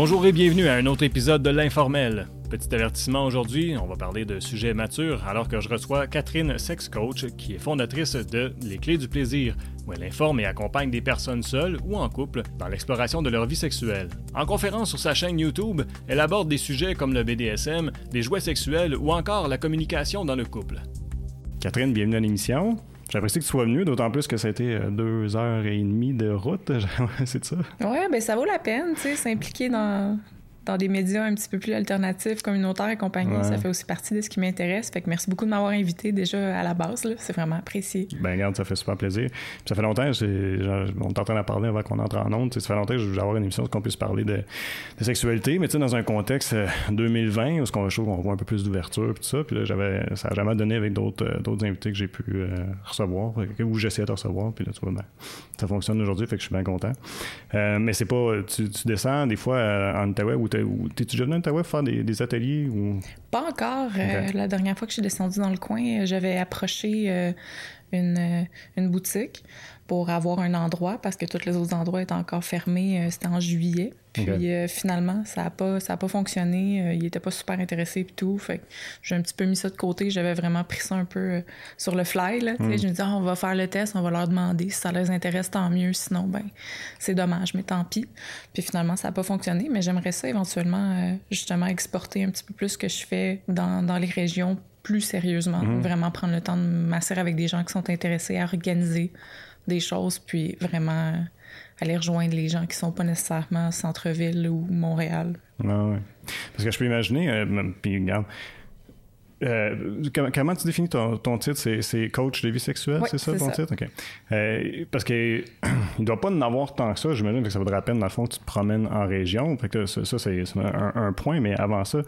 Bonjour et bienvenue à un autre épisode de l'Informel. Petit avertissement aujourd'hui, on va parler de sujets matures alors que je reçois Catherine Sex Coach qui est fondatrice de Les Clés du plaisir où elle informe et accompagne des personnes seules ou en couple dans l'exploration de leur vie sexuelle. En conférence sur sa chaîne YouTube, elle aborde des sujets comme le BDSM, les jouets sexuels ou encore la communication dans le couple. Catherine, bienvenue à l'émission. J'apprécie que tu sois venu, d'autant plus que ça a été euh, deux heures et demie de route. c'est ça? Ouais, ben ça vaut la peine, tu sais, s'impliquer dans, dans des médias un petit peu plus alternatifs, communautaires et compagnie. Ça fait aussi partie de ce qui m'intéresse. Fait que merci beaucoup de m'avoir invité déjà à la base. C'est vraiment apprécié. Ben regarde, ça fait super plaisir. ça fait longtemps, genre, on est en train de parler avant qu'on entre en onde. Ça fait longtemps que je veux avoir une émission où on puisse parler de, sexualité, mais tu sais, dans un contexte 2020 euh, où on, on voit un peu plus d'ouverture et tout ça. Puis là, j'avais, ça n'a jamais donné avec d'autres, euh, d'autres invités que j'ai pu euh, recevoir, ou j'essayais de recevoir. Puis là, tu vois, ben, ça fonctionne aujourd'hui, fait que je suis bien content. mais c'est pas, tu, descends des fois en Outaouais ou T'es-tu déjà venu Ottawa faire des, ateliers? Ou... Pas encore. Euh, la dernière fois que je suis descendue dans le coin, euh, j'avais approché euh, une, une, boutique pour avoir un endroit parce que tous les autres endroits étaient encore fermés. C'était en juillet. Puis finalement, ça n'a pas, ça a pas fonctionné. il n'était pas super intéressé et tout. Fait j'ai un petit peu mis ça de côté. J'avais vraiment pris ça un peu sur le fly. Là, hmm. Je me disais, ah, on va faire le test, on va leur demander. Si ça les intéresse, tant mieux. Sinon, ben c'est dommage, mais tant pis. Puis finalement, ça n'a pas fonctionné. Mais j'aimerais ça éventuellement, justement, exporter un petit peu plus ce que je fais dans, dans les régions plus sérieusement. Mhm. Vraiment prendre le temps de m'asseoir avec des gens qui sont intéressés à organiser des choses, puis vraiment aller rejoindre les gens qui sont pas nécessairement centre-ville ou Montréal. Ah ouais. Parce que je peux imaginer, euh, puis regarde, euh, comment, tu définis ton, titre? C'est, coach de vie sexuelle, c'est ça ton titre? OK. Euh, parce qu'il ne doit pas en avoir tant que ça, j'imagine que ça vaudrait la peine, dans le fond, que tu te promènes en région. Fait que ça, c'est, un, un, point, mais avant ça,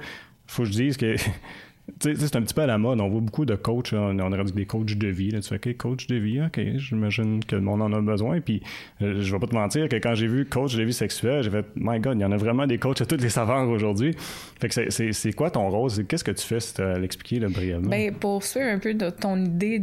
faut que je dise que c'est un petit peu à la mode. On voit beaucoup de coachs. On, aurait dit des coachs de vie. Tu fais, OK, coach de vie, OK, j'imagine que le monde en a besoin. Puis, euh, je vais pas te mentir que quand j'ai vu coach de vie sexuelle, j'ai fait, My God, il y en a vraiment des coachs à toutes les saveurs aujourd'hui. Fait que c'est quoi ton rôle? Qu'est-ce que tu fais si tu l'expliquer brièvement? Ben, pour suivre un peu de ton idée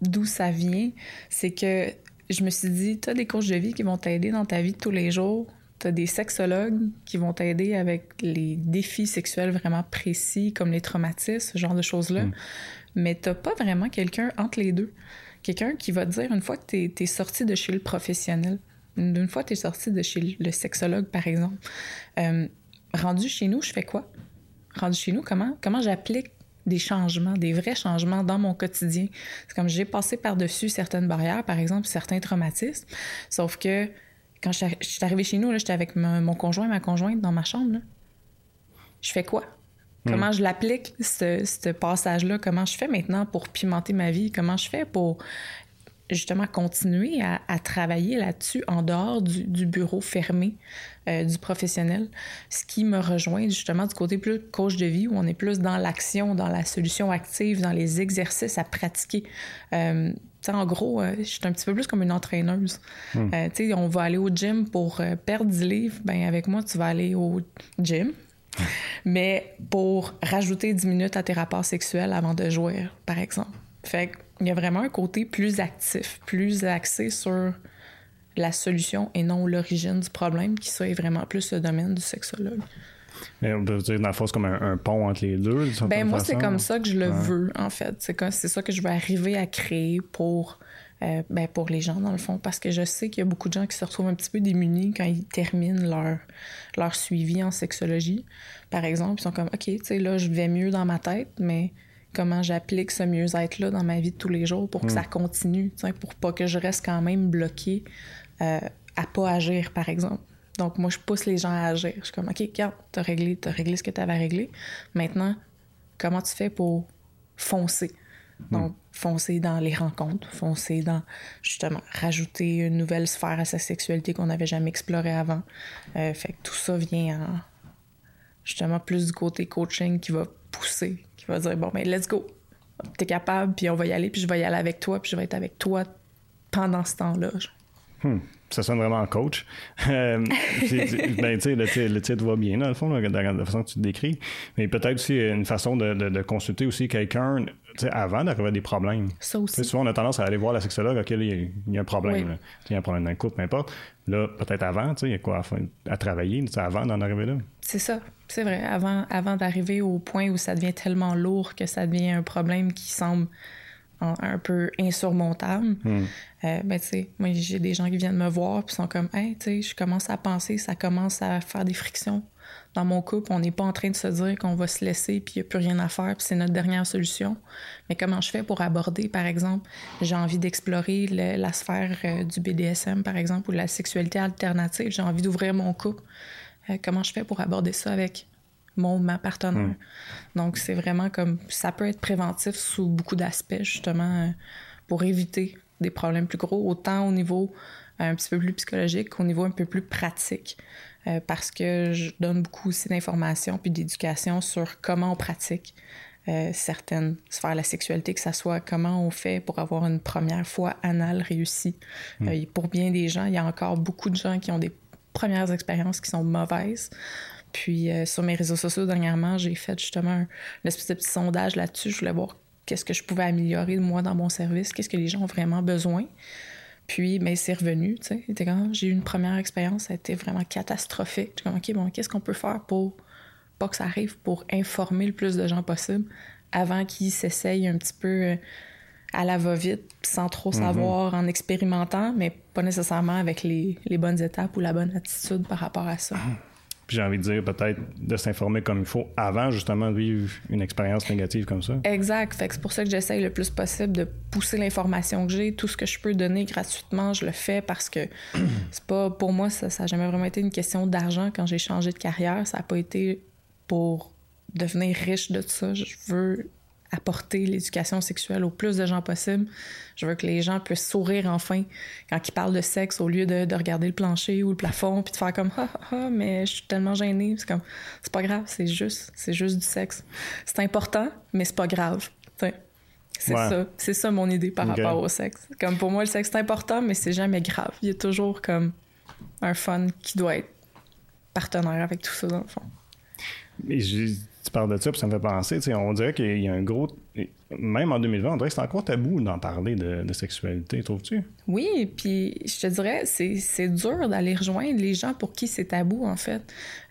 d'où ça vient, c'est que je me suis dit, tu as des coachs de vie qui vont t'aider dans ta vie de tous les jours tu as des sexologues qui vont t'aider avec les défis sexuels vraiment précis, comme les traumatismes, ce genre de choses-là. Mm. Mais tu pas vraiment quelqu'un entre les deux. Quelqu'un qui va te dire, une fois que tu es, sorti de chez le professionnel, une fois que tu es sorti de chez le sexologue, par exemple, euh, rendu chez nous, je fais quoi? Rendu chez nous, comment, comment j'applique des changements, des vrais changements dans mon quotidien? C'est comme j'ai passé par-dessus certaines barrières, par exemple certains traumatismes, sauf que quand je suis arrivée chez nous, j'étais avec mon conjoint et ma conjointe dans ma chambre. Je fais quoi? Hmm. Comment je l'applique, ce, passage-là? Comment je fais maintenant pour pimenter ma vie? Comment je fais pour justement continuer à, travailler là-dessus en dehors du, bureau fermé euh, du professionnel, ce qui me rejoint justement du côté plus coach de vie où on est plus dans l'action, dans la solution active, dans les exercices à pratiquer. Euh, en gros, euh, je suis un petit peu plus comme une entraîneuse. Hmm. Euh, tu sais, on va aller au gym pour euh, perdre 10 livres. Ben, avec moi, tu vas aller au gym. Mais pour rajouter 10 minutes à tes rapports sexuels avant de jouer, par exemple. Fait qu'il y a vraiment un côté plus actif, plus axé sur la solution et non l'origine du problème, qui soit vraiment plus le domaine du sexologue. Mais on peut dire, dans le fond, c'est comme un, pont entre les deux. Ben, moi, c'est comme ça que je le veux, en fait. C'est ça que je veux arriver à créer pour, euh, ben, pour les gens, dans le fond. Parce que je sais qu'il y a beaucoup de gens qui se retrouvent un petit peu démunis quand ils terminent leur, leur suivi en sexologie. Par exemple, ils sont comme, OK, tu sais, là, je vais mieux dans ma tête, mais comment j'applique ce mieux-être-là dans ma vie de tous les jours pour que ça hmm. continue, pour pas que je reste quand même bloqué euh, à pas agir, par exemple. Donc, moi, je pousse les gens à agir. Je suis comme, OK, regarde, t'as réglé, as réglé ce que tu avais réglé. Maintenant, comment tu fais pour foncer? Donc, foncer dans les rencontres, foncer dans, justement, rajouter une nouvelle sphère à sa sexualité qu'on n'avait jamais explorée avant. Euh, fait que tout ça vient en, justement, plus du côté coaching qui va pousser, qui va dire, bon, ben, let's go. T'es capable, puis on va y aller, puis je vais y aller avec toi, puis je vais être avec toi pendant ce temps-là. Hmm. Ça sonne vraiment coach. Euh, ben, tu sais, le, titre va bien, dans le fond, dans la façon que tu te décris. Mais peut-être aussi une façon de, consulter aussi quelqu'un avant d'arriver à des problèmes. Ça aussi. souvent, on a tendance à aller voir la sexologue, OK, il y, a un problème. Il y a un problème d'un couple, peu importe. Là, peut-être avant, il y a quoi à, à travailler avant d'en arriver là? C'est ça. C'est vrai. Avant, avant d'arriver au point où ça devient tellement lourd que ça devient un problème qui semble un peu insurmontable. Hmm. Euh, ben, tu sais, moi, j'ai des gens qui viennent me voir puis sont comme, hey, tu sais, je commence à penser, ça commence à faire des frictions dans mon couple. On n'est pas en train de se dire qu'on va se laisser puis il n'y a plus rien à faire puis c'est notre dernière solution. Mais comment je fais pour aborder, par exemple, j'ai envie d'explorer la sphère euh, du BDSM, par exemple, ou la sexualité alternative. J'ai envie d'ouvrir mon couple. Euh, comment je fais pour aborder ça avec mon ma partenaire. Hmm. Donc, c'est vraiment comme ça peut être préventif sous beaucoup d'aspects, justement, euh, pour éviter des problèmes plus gros, autant au niveau euh, un petit peu plus psychologique qu'au niveau un peu plus pratique. Euh, parce que je donne beaucoup aussi d'informations puis d'éducation sur comment on pratique certaines sphères de la sexualité, que ce soit comment on fait pour avoir une première fois anale réussie. Hmm. pour bien des gens, il y a encore beaucoup de gens qui ont des premières expériences qui sont mauvaises. Puis euh, sur mes réseaux sociaux dernièrement, j'ai fait justement un, espèce de petit sondage là-dessus. Je voulais voir qu'est-ce que je pouvais améliorer moi dans mon service, qu'est-ce que les gens ont vraiment besoin? Puis, mais ben, c'est revenu, tu sais. J'ai eu une première expérience, ça a été vraiment catastrophique. J'étais comme, OK, bon, qu'est-ce qu'on peut faire pour pas que ça arrive, pour informer le plus de gens possible avant qu'ils s'essayent un petit peu euh, à la va-vite, sans trop mm-hmm. savoir, en expérimentant, mais pas nécessairement avec les, les bonnes étapes ou la bonne attitude par rapport à ça. Puis j'ai envie de dire peut-être de s'informer comme il faut avant justement de vivre une expérience négative comme ça. Exact. Fait que c'est pour ça que j'essaye le plus possible de pousser l'information que j'ai. Tout ce que je peux donner gratuitement, je le fais parce que c'est pas pour moi, ça n'a jamais vraiment été une question d'argent quand j'ai changé de carrière. Ça n'a pas été pour devenir riche de tout ça. Je veux apporter l'éducation sexuelle au plus de gens possible. Je veux que les gens puissent sourire enfin quand ils parlent de sexe au lieu de, regarder le plancher ou le plafond puis de faire comme ah, ah, ah mais je suis tellement gênée. C'est comme c'est pas grave, c'est juste c'est juste du sexe. C'est important, mais c'est pas grave. C'est ça, c'est ça mon idée par rapport au sexe. Comme pour moi le sexe c'est important, mais c'est jamais grave. Il y a toujours comme un fun qui doit être partenaire avec tout ça dans le fond. Mais tu parles de ça, puis ça me fait penser, on dirait qu'il y a un gros. Même en 2020, on dirait que c'est encore tabou d'en parler de, sexualité, trouves-tu? Oui, puis je te dirais, c'est dur d'aller rejoindre les gens pour qui c'est tabou, en fait.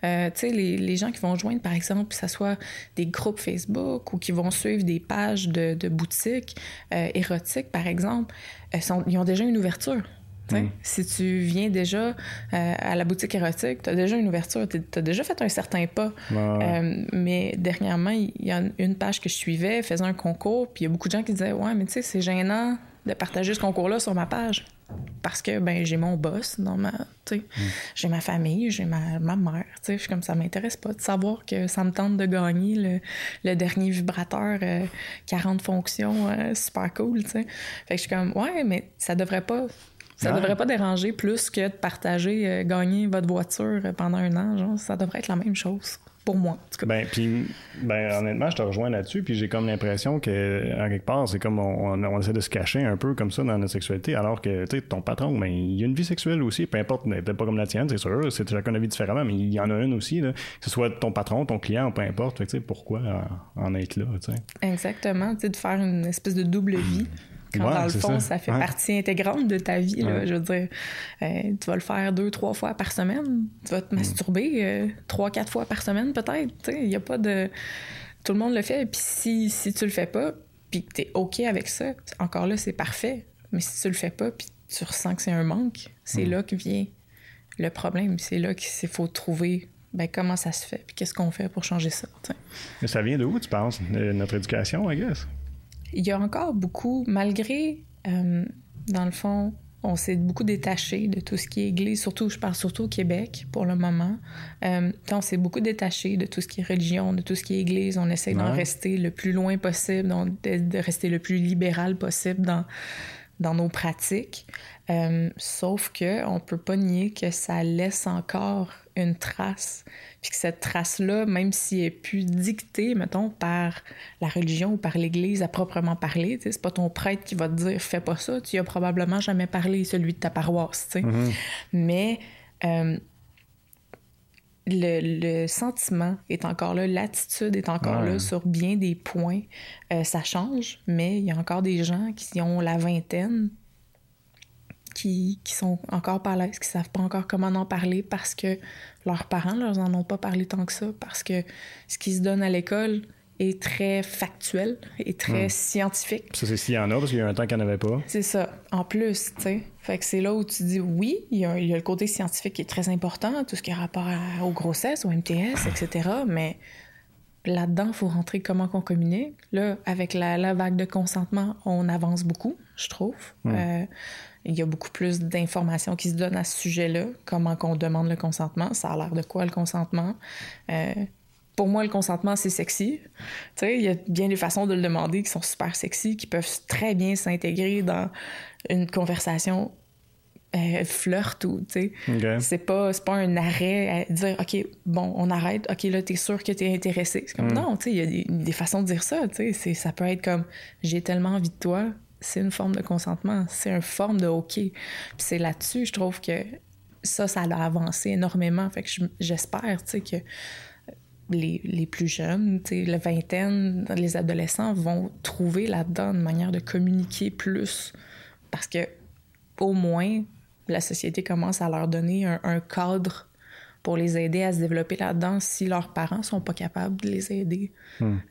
Euh, tu sais, les, les, gens qui vont joindre, par exemple, que ce soit des groupes Facebook ou qui vont suivre des pages de, de boutiques euh, érotiques, par exemple, sont, ils ont déjà une ouverture. Mm. Si tu viens déjà euh, à la boutique érotique, tu as déjà une ouverture, tu as déjà fait un certain pas. Euh, mais dernièrement, il y a une page que je suivais, faisait un concours, puis il y a beaucoup de gens qui disaient Ouais, mais tu sais, c'est gênant de partager ce concours-là sur ma page. Parce que ben j'ai mon boss dans ma mm. j'ai ma famille, j'ai ma, ma mère, tu sais, je suis comme ça m'intéresse pas de savoir que ça me tente de gagner le, le dernier vibrateur 40 euh, fonctions super cool, tu sais. Fait que je suis comme ouais, mais ça devrait pas ça ne devrait pas déranger plus que de partager, euh, gagner votre voiture pendant un an. Genre, ça devrait être la même chose pour moi. Ben, puis, ben, honnêtement, je te rejoins là-dessus, puis j'ai comme l'impression que, en quelque part, c'est comme on, essaie de se cacher un peu comme ça dans notre sexualité, alors que, tu sais, ton patron, ben, il y a une vie sexuelle aussi, peu importe, peut-être pas comme la tienne, c'est sûr, c'est chacun la vie différemment, mais il y en a une aussi, là, que ce soit ton patron, ton client, peu importe, tu sais, pourquoi en, être là, tu sais? Exactement, tu sais, de faire une espèce de double vie dans le fond, ça, fait partie intégrante de ta vie. Je veux dire, euh, tu vas le faire deux, trois fois par semaine. Tu vas te mm. masturber euh, trois, quatre fois par semaine, peut-être. Il n'y a pas de. Tout le monde le fait. Puis si, si tu le fais pas, puis que tu es OK avec ça, encore là, c'est parfait. Mais si tu le fais pas, puis tu ressens que c'est un manque, c'est mm. là que vient le problème. C'est là qu'il faut trouver ben, comment ça se fait, puis qu'est-ce qu'on fait pour changer ça. Mais ça vient de où, tu penses? De notre éducation, I guess? Il y a encore beaucoup, malgré, euh, dans le fond, on s'est beaucoup détaché de tout ce qui est église, surtout, je parle surtout au Québec pour le moment. Euh, on s'est beaucoup détaché de tout ce qui est religion, de tout ce qui est église. On essaie d'en rester le plus loin possible, de, rester le plus libéral possible dans, dans nos pratiques. Euh, sauf que on peut pas nier que ça laisse encore une trace. Puis que cette trace-là, même si elle est plus dictée, mettons, par la religion ou par l'Église à proprement parler, c'est pas ton prêtre qui va te dire fais pas ça, tu y as probablement jamais parlé, celui de ta paroisse. Mm-hmm. Mais euh, le, le, sentiment est encore là, l'attitude est encore Ouais. là sur bien des points. Euh, ça change, mais il y a encore des gens qui ont la vingtaine qui, qui sont encore pas à l'aise, qui savent pas encore comment en parler parce que leurs parents leur en ont pas parlé tant que ça, parce que ce qui se donne à l'école est très factuel et très Hmm. scientifique. Ça, c'est s'il y en a, parce qu'il y a un temps qu'il n'y en avait pas. C'est ça. En plus, tu sais. Fait que c'est là où tu dis oui, il y, a, il y a le côté scientifique qui est très important, tout ce qui a rapport à- aux grossesses, au MTS, etc. Mais là-dedans, il faut rentrer comment qu'on communique. Là, avec la, la vague de consentement, on avance beaucoup, je trouve. Euh, il y a beaucoup plus d'informations qui se donnent à ce sujet-là, comment qu'on demande le consentement, ça a l'air de quoi le consentement? Euh, pour moi, le consentement, c'est sexy. Tu sais, il y a bien des façons de le demander qui sont super sexy, qui peuvent très bien s'intégrer dans une conversation euh, flirt ou, tu sais. OK. C'est pas, pas un arrêt à dire, OK, bon, on arrête. OK, là, t'es sûr que t'es intéressé. C'est comme, non, tu sais, il y a des, des façons de dire ça, tu sais. Ça peut être comme, j'ai tellement envie de toi. C'est une forme de consentement. C'est une forme de OK. Puis c'est là-dessus, je trouve que ça, ça a avancé énormément. Fait que je- j'espère, tu sais, que les, les plus jeunes, tu sais, la vingtaine, les adolescents vont trouver là-dedans une manière de communiquer plus. Parce que, au moins, la société commence à leur donner un, un cadre pour les aider à se développer là-dedans si leurs parents sont pas capables de les aider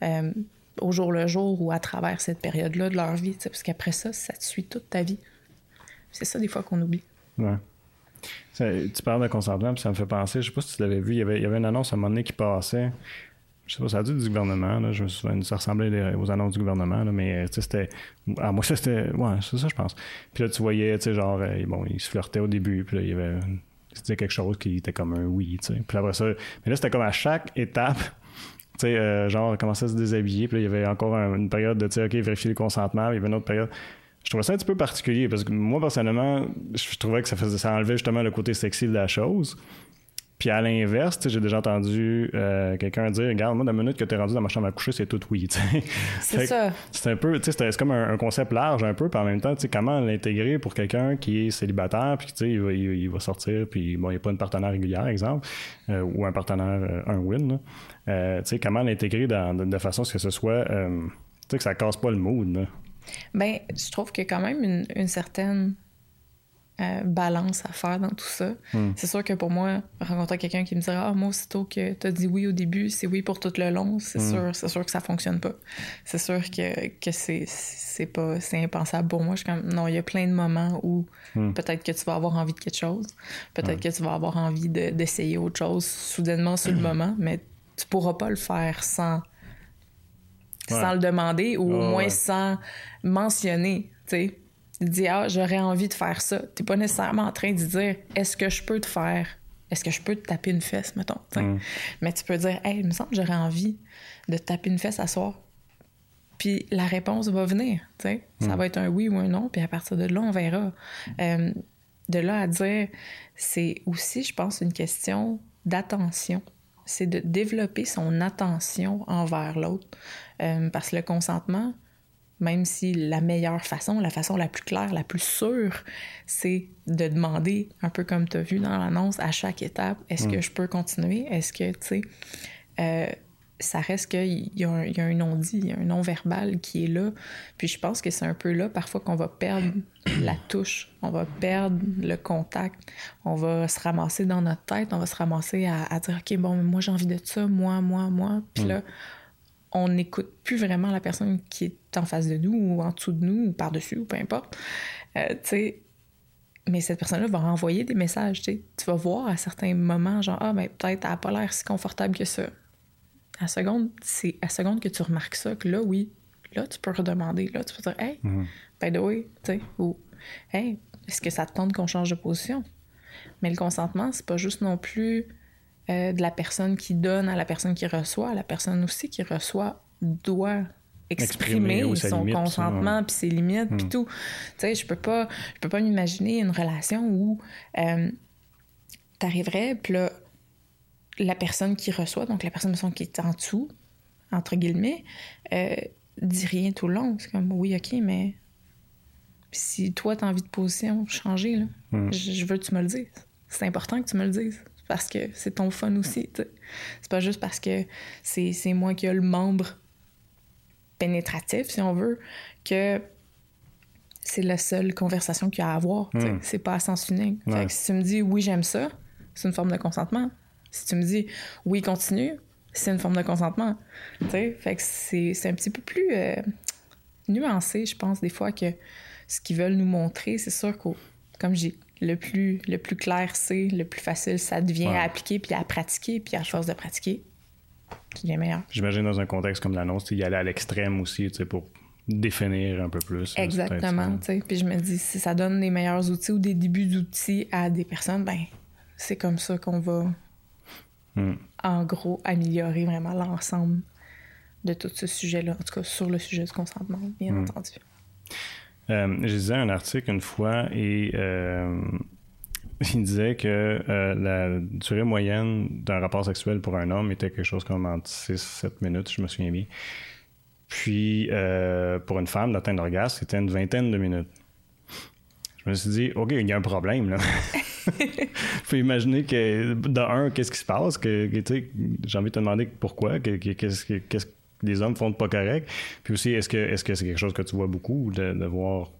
euh, au jour le jour ou à travers cette période-là de leur vie. Parce qu'après ça, ça te suit toute ta vie. C'est ça, des fois, qu'on oublie. Ouais. Tu parles de consentement, puis ça me fait penser, je sais pas si tu l'avais vu, il y, avait, il y avait une annonce à un moment donné qui passait. Je sais pas, ça a dû du gouvernement, je me souviens, ça ressemblait aux annonces du gouvernement, mais c'était. À moi, c'était. Ouais, c'est ça, je pense. Puis là, tu voyais, tu sais, genre, euh, bon, il se flirtait au début, puis là, il y avait. Disait quelque chose qui était comme un oui, tu sais. Puis après ça. Mais là, c'était comme à chaque étape. Tu sais, euh, genre, commençait à se déshabiller, puis là, il y avait encore un- une période de, tu sais, OK, vérifier le consentement, puis il y avait une autre période. Je trouvais ça un petit peu particulier parce que moi, personnellement, je trouvais que ça, faisait, ça enlevait justement le côté sexy de la chose. Puis à l'inverse, j'ai déjà entendu euh, quelqu'un dire Regarde, moi, la minute que tu es rendu dans ma chambre à coucher, c'est tout oui. C'est ça. C'est un peu, tu sais, c'est comme un, un concept large un peu, puis en même temps, tu sais, comment l'intégrer pour quelqu'un qui est célibataire, puis tu sais, il va, il, il va sortir, puis bon, il n'y a pas une partenaire régulière, exemple, euh, ou un partenaire, euh, un win, là. Tu sais, comment l'intégrer de, de façon à ce que ce soit, tu sais, que ça casse pas le mood, là. Ben, je trouve qu'il y a quand même une, une certaine euh, balance à faire dans tout ça. C'est sûr que pour moi, rencontrer quelqu'un qui me dirait Ah, moi, aussitôt que tu as dit oui au début, c'est oui pour tout le long, c'est sûr, c'est sûr que ça fonctionne pas. C'est sûr que, que c'est, c'est pas c'est impensable pour moi. Je suis comme non, il y a plein de moments où peut-être que tu vas avoir envie de quelque chose, peut-être que tu vas avoir envie de- d'essayer autre chose soudainement sur le moment, mais tu pourras pas le faire sans Ouais. sans le demander ou au moins ouais. sans mentionner, tu sais. Tu dis, ah, j'aurais envie de faire ça. T'es pas nécessairement en train de dire, est-ce que je peux te faire, est-ce que je peux te taper une fesse, mettons, tu. Mm. Mais tu peux dire, hey, il me semble que j'aurais envie de te taper une fesse à soir. Puis la réponse va venir, tu. Ça va être un oui ou un non, puis à partir de là, on verra. Euh, de là à dire, c'est aussi, je pense, une question d'attention. C'est de développer son attention envers l'autre. Euh, parce que le consentement, même si la meilleure façon, la façon la plus claire, la plus sûre, c'est de demander, un peu comme tu as vu dans l'annonce, à chaque étape, est-ce que je peux continuer? Est-ce que, tu sais, euh, ça reste qu'il y, a un- il y a un non-dit, il y a un non-verbal qui est là. Puis je pense que c'est un peu là, parfois, qu'on va perdre la touche, on va perdre le contact, on va se ramasser dans notre tête, on va se ramasser à, à dire, OK, bon, mais moi, j'ai envie de ça, moi, moi, moi. Puis là, on n'écoute plus vraiment la personne qui est en face de nous ou en dessous de nous ou par-dessus ou peu importe. Euh, tu sais, mais cette personne-là va renvoyer des messages, tu sais. Tu vas voir à certains moments, genre, ah, ben peut-être elle n'a pas l'air si confortable que ça. À seconde, c'est à seconde que tu remarques ça, que là, oui, là, tu peux redemander. Là, tu peux dire, hey, by the way, tu sais, ou, hey, est-ce que ça te tente qu'on change de position? Mais le consentement, c'est pas juste non plus euh, de la personne qui donne à la personne qui reçoit. La personne aussi qui reçoit doit exprimer, son limite, consentement puis ses limites puis tout. Tu sais, je peux pas je peux pas m'imaginer une relation où euh, t'arriverais puis là la personne qui reçoit, donc la personne qui est en dessous, entre guillemets, euh, dit rien tout le long. C'est comme, oui, OK, mais si toi, tu as envie de position, changer, là, hmm. je, veux que tu me le dises. C'est important que tu me le dises parce que c'est ton fun aussi. C'est pas juste parce que c'est moi qui ai le membre pénétratif, si on veut, que c'est la seule conversation qu'il y a à avoir. Hmm. C'est pas à sens unique. si tu me dis oui, j'aime ça, c'est une forme de consentement. Si tu me dis oui, continue, c'est une forme de consentement. Fait que c'est un petit peu plus euh, nuancé, je pense, des fois, que ce qu'ils veulent nous montrer. C'est sûr que, comme j'ai le plus, le plus clair c'est, le plus facile ça devient à appliquer puis à pratiquer, puis à force de pratiquer, qui est meilleur. J'imagine dans un contexte comme l'annonce, y aller à l'extrême aussi, pour définir un peu plus. Exactement, Puis je me dis, si ça donne les meilleurs outils ou des débuts d'outils à des personnes, ben c'est comme ça qu'on va, hmm. en gros, améliorer vraiment l'ensemble de tout ce sujet-là, en tout cas sur le sujet du consentement, bien hmm. entendu. Euh, je lisais un article une fois et euh, il disait que euh, la durée moyenne d'un rapport sexuel pour un homme était quelque chose comme entre 6-7 minutes, je me souviens bien. Puis pour une femme, d'atteindre l'orgasme, c'était une vingtaine de minutes. Je me suis dit, OK, il y a un problème là. faut imaginer que, de un, qu'est-ce qui se passe? Que, j'ai envie de te demander pourquoi, qu'est-ce, qu'est-ce, les hommes font de pas correct. Puis aussi, est-ce que est-ce que c'est quelque chose que tu vois beaucoup de, de voir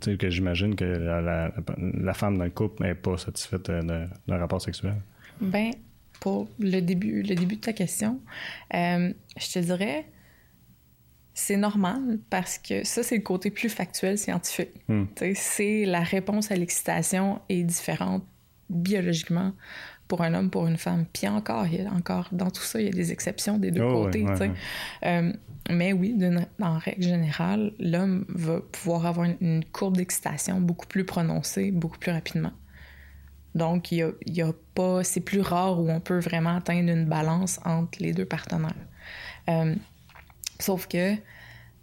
tu sais, que j'imagine que la, la, femme dans le couple n'est pas satisfaite d'un rapport sexuel? Ben, pour le début, le début de ta question, euh, je te dirais, c'est normal parce que ça, c'est le côté plus factuel scientifique. Hmm. C'est la réponse à l'excitation est différente biologiquement pour un homme, pour une femme. Puis encore, il y a encore dans tout ça, il y a des exceptions des deux oh, côtés. Euh, mais oui, en règle générale, l'homme va pouvoir avoir une, courbe d'excitation beaucoup plus prononcée, beaucoup plus rapidement. Donc, il y a, pas, c'est plus rare où on peut vraiment atteindre une balance entre les deux partenaires. Euh, sauf que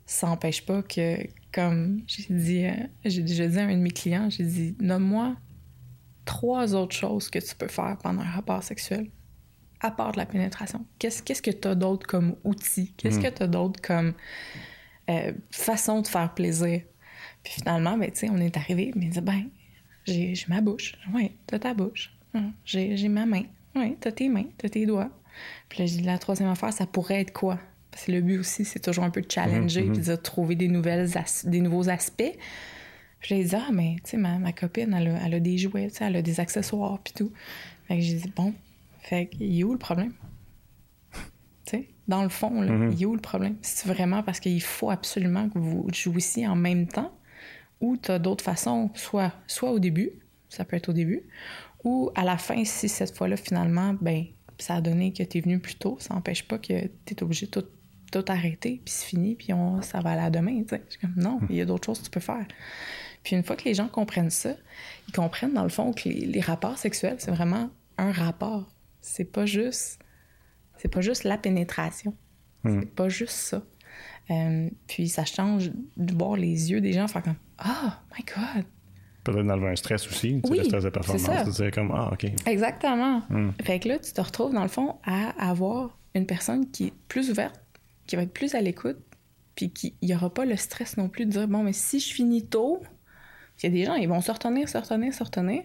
ça n'empêche pas que, comme j'ai dit, euh, j'ai déjà dit à un de mes clients, j'ai dit, nomme-moi trois autres choses que tu peux faire pendant un rapport sexuel, à part de la pénétration? Qu'est-ce qu'est-ce que tu as d'autre comme outil? Qu'est-ce hmm. que tu as d'autre comme euh, façon de faire plaisir? Puis finalement, ben, on est arrivé, mais dit, ben, j'ai ma bouche. Oui, t'as ta bouche. Hum, j'ai ma main. Oui, t'as tes mains, t'as tes doigts. Puis là, j'ai dit, la troisième affaire, ça pourrait être quoi? Parce que le but aussi, c'est toujours un peu de challenger, hmm, hmm. puis de trouver des, nouvelles des nouveaux aspects. Puis j'ai dit, ah, mais tu sais, ma, ma, copine, elle a, elle a des jouets, elle a des accessoires, puis tout. Fait que j'ai dit, bon, fait qu'il est où le problème? tu sais, dans le fond, là, mm-hmm. il est où le problème? C'est vraiment parce qu'il faut absolument que vous jouissiez en même temps ou tu as d'autres façons, soit, soit au début, ça peut être au début, ou à la fin, si cette fois-là, finalement, ben ça a donné que tu es venu plus tôt, ça n'empêche pas que tu es obligé de tout, tout arrêter, puis c'est fini, puis on, ça va aller à demain. Comme, non, il y a d'autres choses que tu peux faire. Puis une fois que les gens comprennent ça, ils comprennent dans le fond que les, rapports sexuels, c'est vraiment un rapport. C'est pas juste c'est pas juste la pénétration. Hmm. C'est pas juste ça. Euh, puis ça change de voir les yeux des gens faire comme Ah, oh, my God! Peut-être d'enlever un stress aussi, oui, le stress de performance. C'est comme Ah, OK. Exactement. Hmm. Fait que là, tu te retrouves dans le fond à avoir une personne qui est plus ouverte, qui va être plus à l'écoute, puis qu'il n'y aura pas le stress non plus de dire Bon, mais si je finis tôt, il y a des gens, ils vont se retenir, se retenir, se retenir.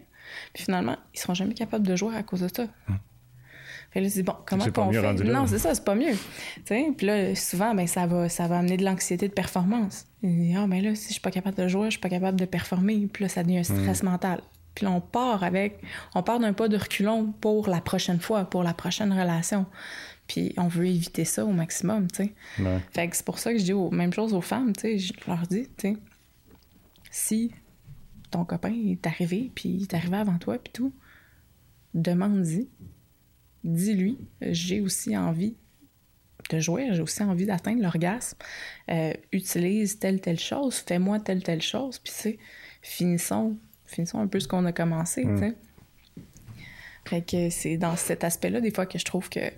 Puis finalement, ils seront jamais capables de jouer à cause de ça. Hum. Fait là, bon, comment on fait? Non, c'est ça, c'est pas mieux. Puis là, souvent, ben, ça, va, ça va amener de l'anxiété de performance. Ah, ben là, si je suis pas capable de jouer, je suis pas capable de performer. Puis là, ça devient un stress hum. mental. Puis là, on part avec, on part d'un pas de reculon pour la prochaine fois, pour la prochaine relation. Puis on veut éviter ça au maximum, tu sais. Fait que c'est pour ça que je dis même chose aux femmes, tu sais. Je leur dis, tu sais, si ton copain est arrivé, puis il est arrivé avant toi, puis tout, demande-y. Dis-lui, j'ai aussi envie de jouer, j'ai aussi envie d'atteindre l'orgasme. Euh, utilise telle, telle chose, fais-moi telle, telle chose, puis c'est finissons, finissons un peu ce qu'on a commencé, tu sais. Mm. Fait que c'est dans cet aspect-là, des fois, que je trouve qu'il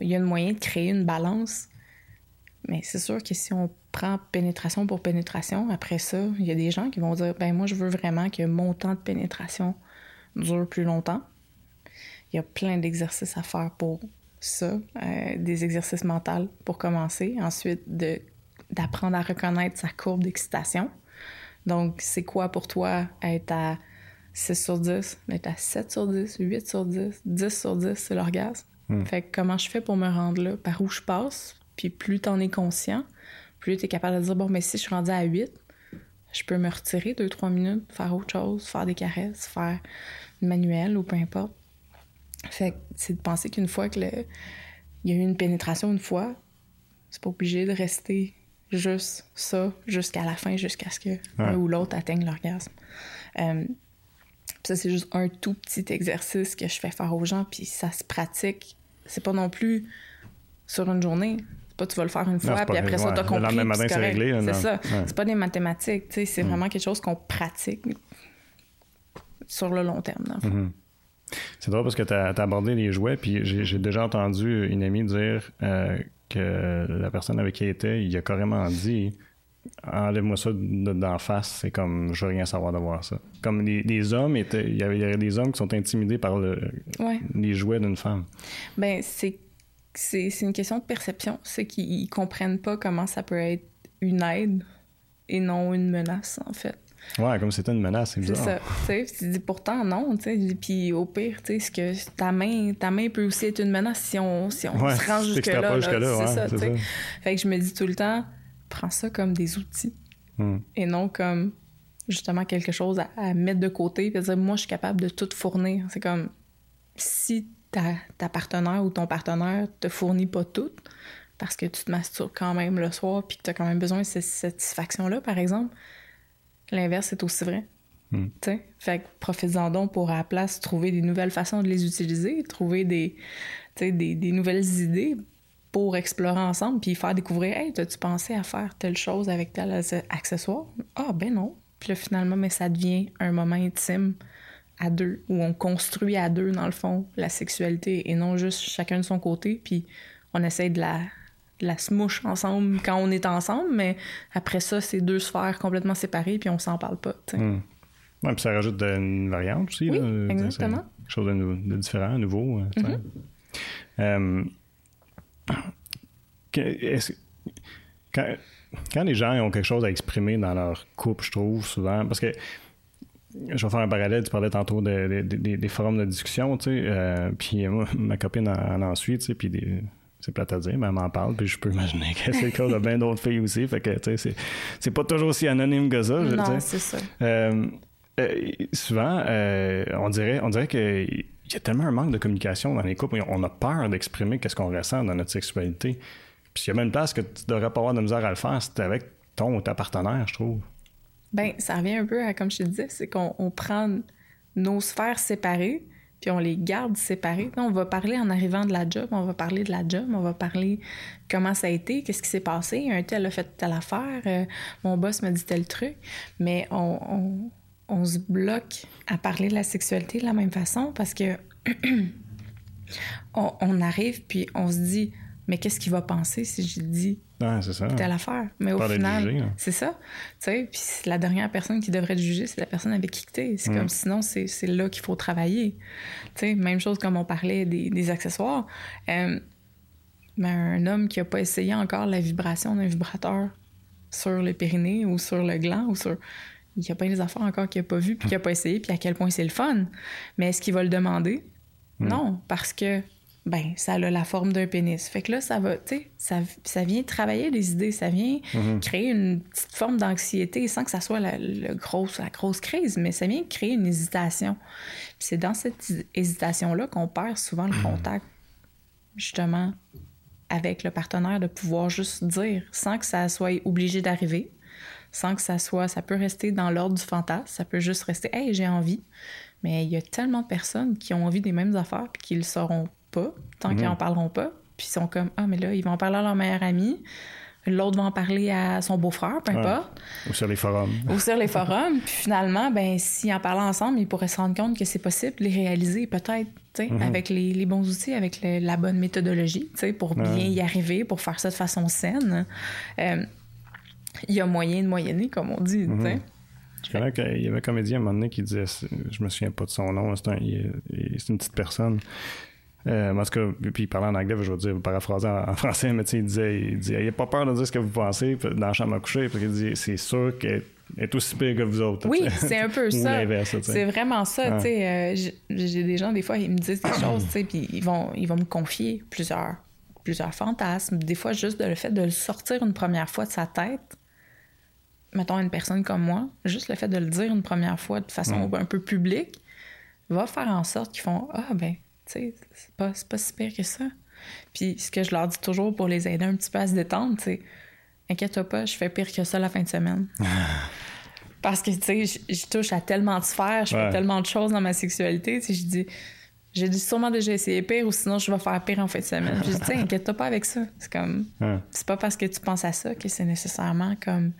y a un moyen de créer une balance. Mais c'est sûr que si on prend pénétration pour pénétration, après ça, il y a des gens qui vont dire ben moi je veux vraiment que mon temps de pénétration dure plus longtemps. il y a plein d'exercices à faire pour ça, euh, des exercices mentaux pour commencer. Ensuite, de, d'apprendre à reconnaître sa courbe d'excitation. Donc, c'est quoi pour toi être à 6 sur 10, être à 7 sur 10, 8 sur 10, 10 sur 10, c'est l'orgasme. Hmm. Fait que comment je fais pour me rendre là? Par où je passe? Puis plus t'en es conscient, plus tu es capable de dire, bon, mais si je suis rendue à 8, je peux me retirer 2-3 minutes, faire autre chose, faire des caresses, faire manuel ou peu importe. Fait que c'est de penser qu'une fois que le... il y a eu une pénétration une fois, c'est pas obligé de rester juste ça jusqu'à la fin, jusqu'à ce que l'un ou l'autre atteigne l'orgasme. Euh, ça, c'est juste un tout petit exercice que je fais faire aux gens, puis ça se pratique. C'est pas non plus sur une journée. Pas tu vas le faire une fois, puis après ça, t'as compris. Le matin, c'est réglé. C'est ça. C'est pas des mathématiques, c'est mm. vraiment quelque chose qu'on pratique sur le long terme. Mm-hmm. C'est drôle parce que tu as, abordé les jouets, puis j'ai déjà entendu une amie dire euh, que la personne avec qui elle était, il a carrément dit enlève-moi ça d'en face, c'est comme je veux rien savoir de voir ça. Comme les, hommes étaient, il y, avait, des hommes qui sont intimidés par le, les jouets d'une femme. Ben c'est c'est une question de perception, c'est qu'ils comprennent pas comment ça peut être une aide et non une menace en fait. Ouais, comme c'était une menace, c'est bizarre. C'est ça. Tu dis pourtant non, tu sais. Puis au pire, tu sais, que ta main, ta main peut aussi être une menace si on, si on se rend jusque-là. Jusque là, c'est ça, ça. Fait que je me dis tout le temps, prends ça comme des outils hmm. et non comme justement quelque chose à, mettre de côté et dire moi je suis capable de tout fournir. C'est comme si ta, ta partenaire ou ton partenaire te fournit pas tout parce que tu te masturbes quand même le soir puis que tu as quand même besoin de cette satisfaction-là, par exemple, l'inverse est aussi vrai. Hmm. Fait que profite-en donc pour à la place trouver des nouvelles façons de les utiliser, trouver des, des, des nouvelles idées pour explorer ensemble puis faire découvrir Hey, as-tu pensé à faire telle chose avec tel accessoire? Ah, ben non. Puis là, finalement, mais ça devient un moment intime à deux, où on construit à deux, dans le fond, la sexualité et non juste chacun de son côté, puis on essaie de la, de la smouche ensemble quand on est ensemble, mais après ça, c'est deux sphères complètement séparées, puis on s'en parle pas. Hmm. Ouais, puis ça rajoute une variante aussi. Oui, exactement. Quelque chose de, différent, nouveau. Euh, mm-hmm. quand, les gens ont quelque chose à exprimer dans leur couple, je trouve souvent, parce que je vais faire un parallèle, tu parlais tantôt des forums de discussion, tu sais, euh, puis moi, ma copine en, en suit, tu sais, puis c'est plate à dire, mais elle m'en parle, puis je peux imaginer que c'est le cas de bien d'autres filles aussi, fait que, tu sais, c'est pas toujours aussi anonyme que ça. Non, c'est ça. Euh, euh, souvent, on dirait, on dirait que il y a tellement un manque de communication dans les couples. On a peur d'exprimer qu'est-ce qu'on ressent dans notre sexualité. Puis il y a même une place que tu devrais pas avoir de misère à le faire, c'est avec ton ou ta partenaire, je trouve. Ben, ça revient un peu à, comme je te disais, c'est qu'on prend nos sphères séparées, puis on les garde séparées. on va parler en arrivant de la job, on va parler de la job, on va parler comment ça a été, qu'est-ce qui s'est passé, un tel a fait telle affaire, euh, mon boss m'a dit tel truc, mais on, on se bloque à parler de la sexualité de la même façon parce que on, arrive puis on se dit mais qu'est-ce qu'il va penser si je dis telle affaire mais au final hein. c'est ça tu sais puis la dernière personne qui devrait te juger c'est la personne avec qui tu es c'est comme sinon c'est là qu'il faut travailler tu sais même chose comme on parlait des, accessoires euh, mais un homme qui a pas essayé encore la vibration d'un vibrateur sur le périnée ou sur le gland ou sur il y a pas des affaires encore qu'il n'a pas vu puis qu'il n'a pas essayé, puis à quel point c'est le fun. Mais est-ce qu'il va le demander? Hmm. Non, parce que ben ça a la forme d'un pénis. Fait que là, ça va, tu sais, ça, ça, vient travailler les idées, ça vient hmm. créer une petite forme d'anxiété sans que ça soit la, grosse, la grosse crise, mais ça vient créer une hésitation. Puis c'est dans cette hésitation-là qu'on perd souvent le hmm. contact, justement, avec le partenaire, de pouvoir juste dire sans que ça soit obligé d'arriver sans que ça soit, ça peut rester dans l'ordre du fantasme, ça peut juste rester, hey, j'ai envie. Mais il y a tellement de personnes qui ont envie des mêmes affaires puis qui le sauront pas tant qu'ils mhm. en parleront pas. Puis ils sont comme, ah, mais là, ils vont en parler à leur meilleur ami. L'autre va en parler à son beau-frère, peu importe. Ou sur les forums. Ou sur les forums. Puis finalement, ben, s'ils en parlent ensemble, ils pourraient se rendre compte que c'est possible de les réaliser, peut-être, mhm. avec les, bons outils, avec la bonne méthodologie, pour bien y arriver, pour faire ça de façon saine. Euh, il y a moyen de moyenner, comme on dit. Mhm. Je connais qu'il y avait un comédien à un moment donné qui disait, je me souviens pas de son nom, c'est un, une petite personne. Euh, en tout cas, puis il parlait en anglais, je vais dire, paraphraser en, en français, mais il disait, il disait, il a pas peur de dire ce que vous pensez dans la chambre à coucher, parce qu'il dit, c'est sûr qu'elle est aussi pire que vous autres. Oui, c'est un peu ça. C'est vraiment ça. Euh, j'ai des gens, des fois, ils me disent des choses, puis ils vont, ils vont me confier plusieurs, plusieurs fantasmes. Des fois, juste le fait de le sortir une première fois de sa tête, mettons une personne comme moi, juste le fait de le dire une première fois de façon un peu publique, va faire en sorte qu'ils font Ah, ben, c'est pas, pas si pire que ça. Puis ce que je leur dis toujours pour les aider un petit peu à se détendre, c'est inquiète-toi pas, je fais pire que ça la fin de semaine. Parce que, tu sais, je touche à tellement de sphères, je fais tellement de choses dans ma sexualité. Tu je dis, j'ai dû sûrement déjà essayer pire ou sinon je vais faire pire en fin de semaine. je dis, inquiète-toi pas avec ça. C'est comme, c'est pas parce que tu penses à ça que c'est nécessairement comme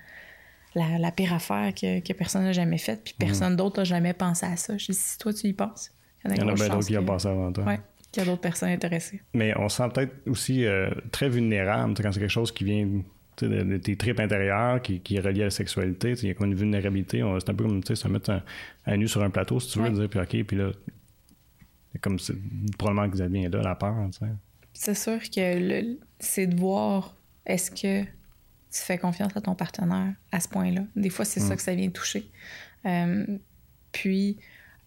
la, pire affaire que, personne n'a jamais faite, puis personne d'autre n'a jamais pensé à ça. Je dis, si toi tu y penses, il y en a, bien d'autres qui ont pensé avant toi. Oui, qu'il y a d'autres personnes intéressées. Mais on se sent peut-être aussi euh, très vulnérable quand c'est quelque chose qui vient de, tes tripes intérieures qui, qui est relié à la sexualité. Il y a comme une vulnérabilité. C'est un peu comme se mettre un, nu sur un plateau, si tu veux, dire, puis OK, puis là, comme c'est probablement que ça vient là, la peur. C'est sûr que c'est de voir est-ce que tu fais confiance à ton partenaire à ce point-là? Des fois, c'est ça mm. que ça vient toucher. Euh, puis,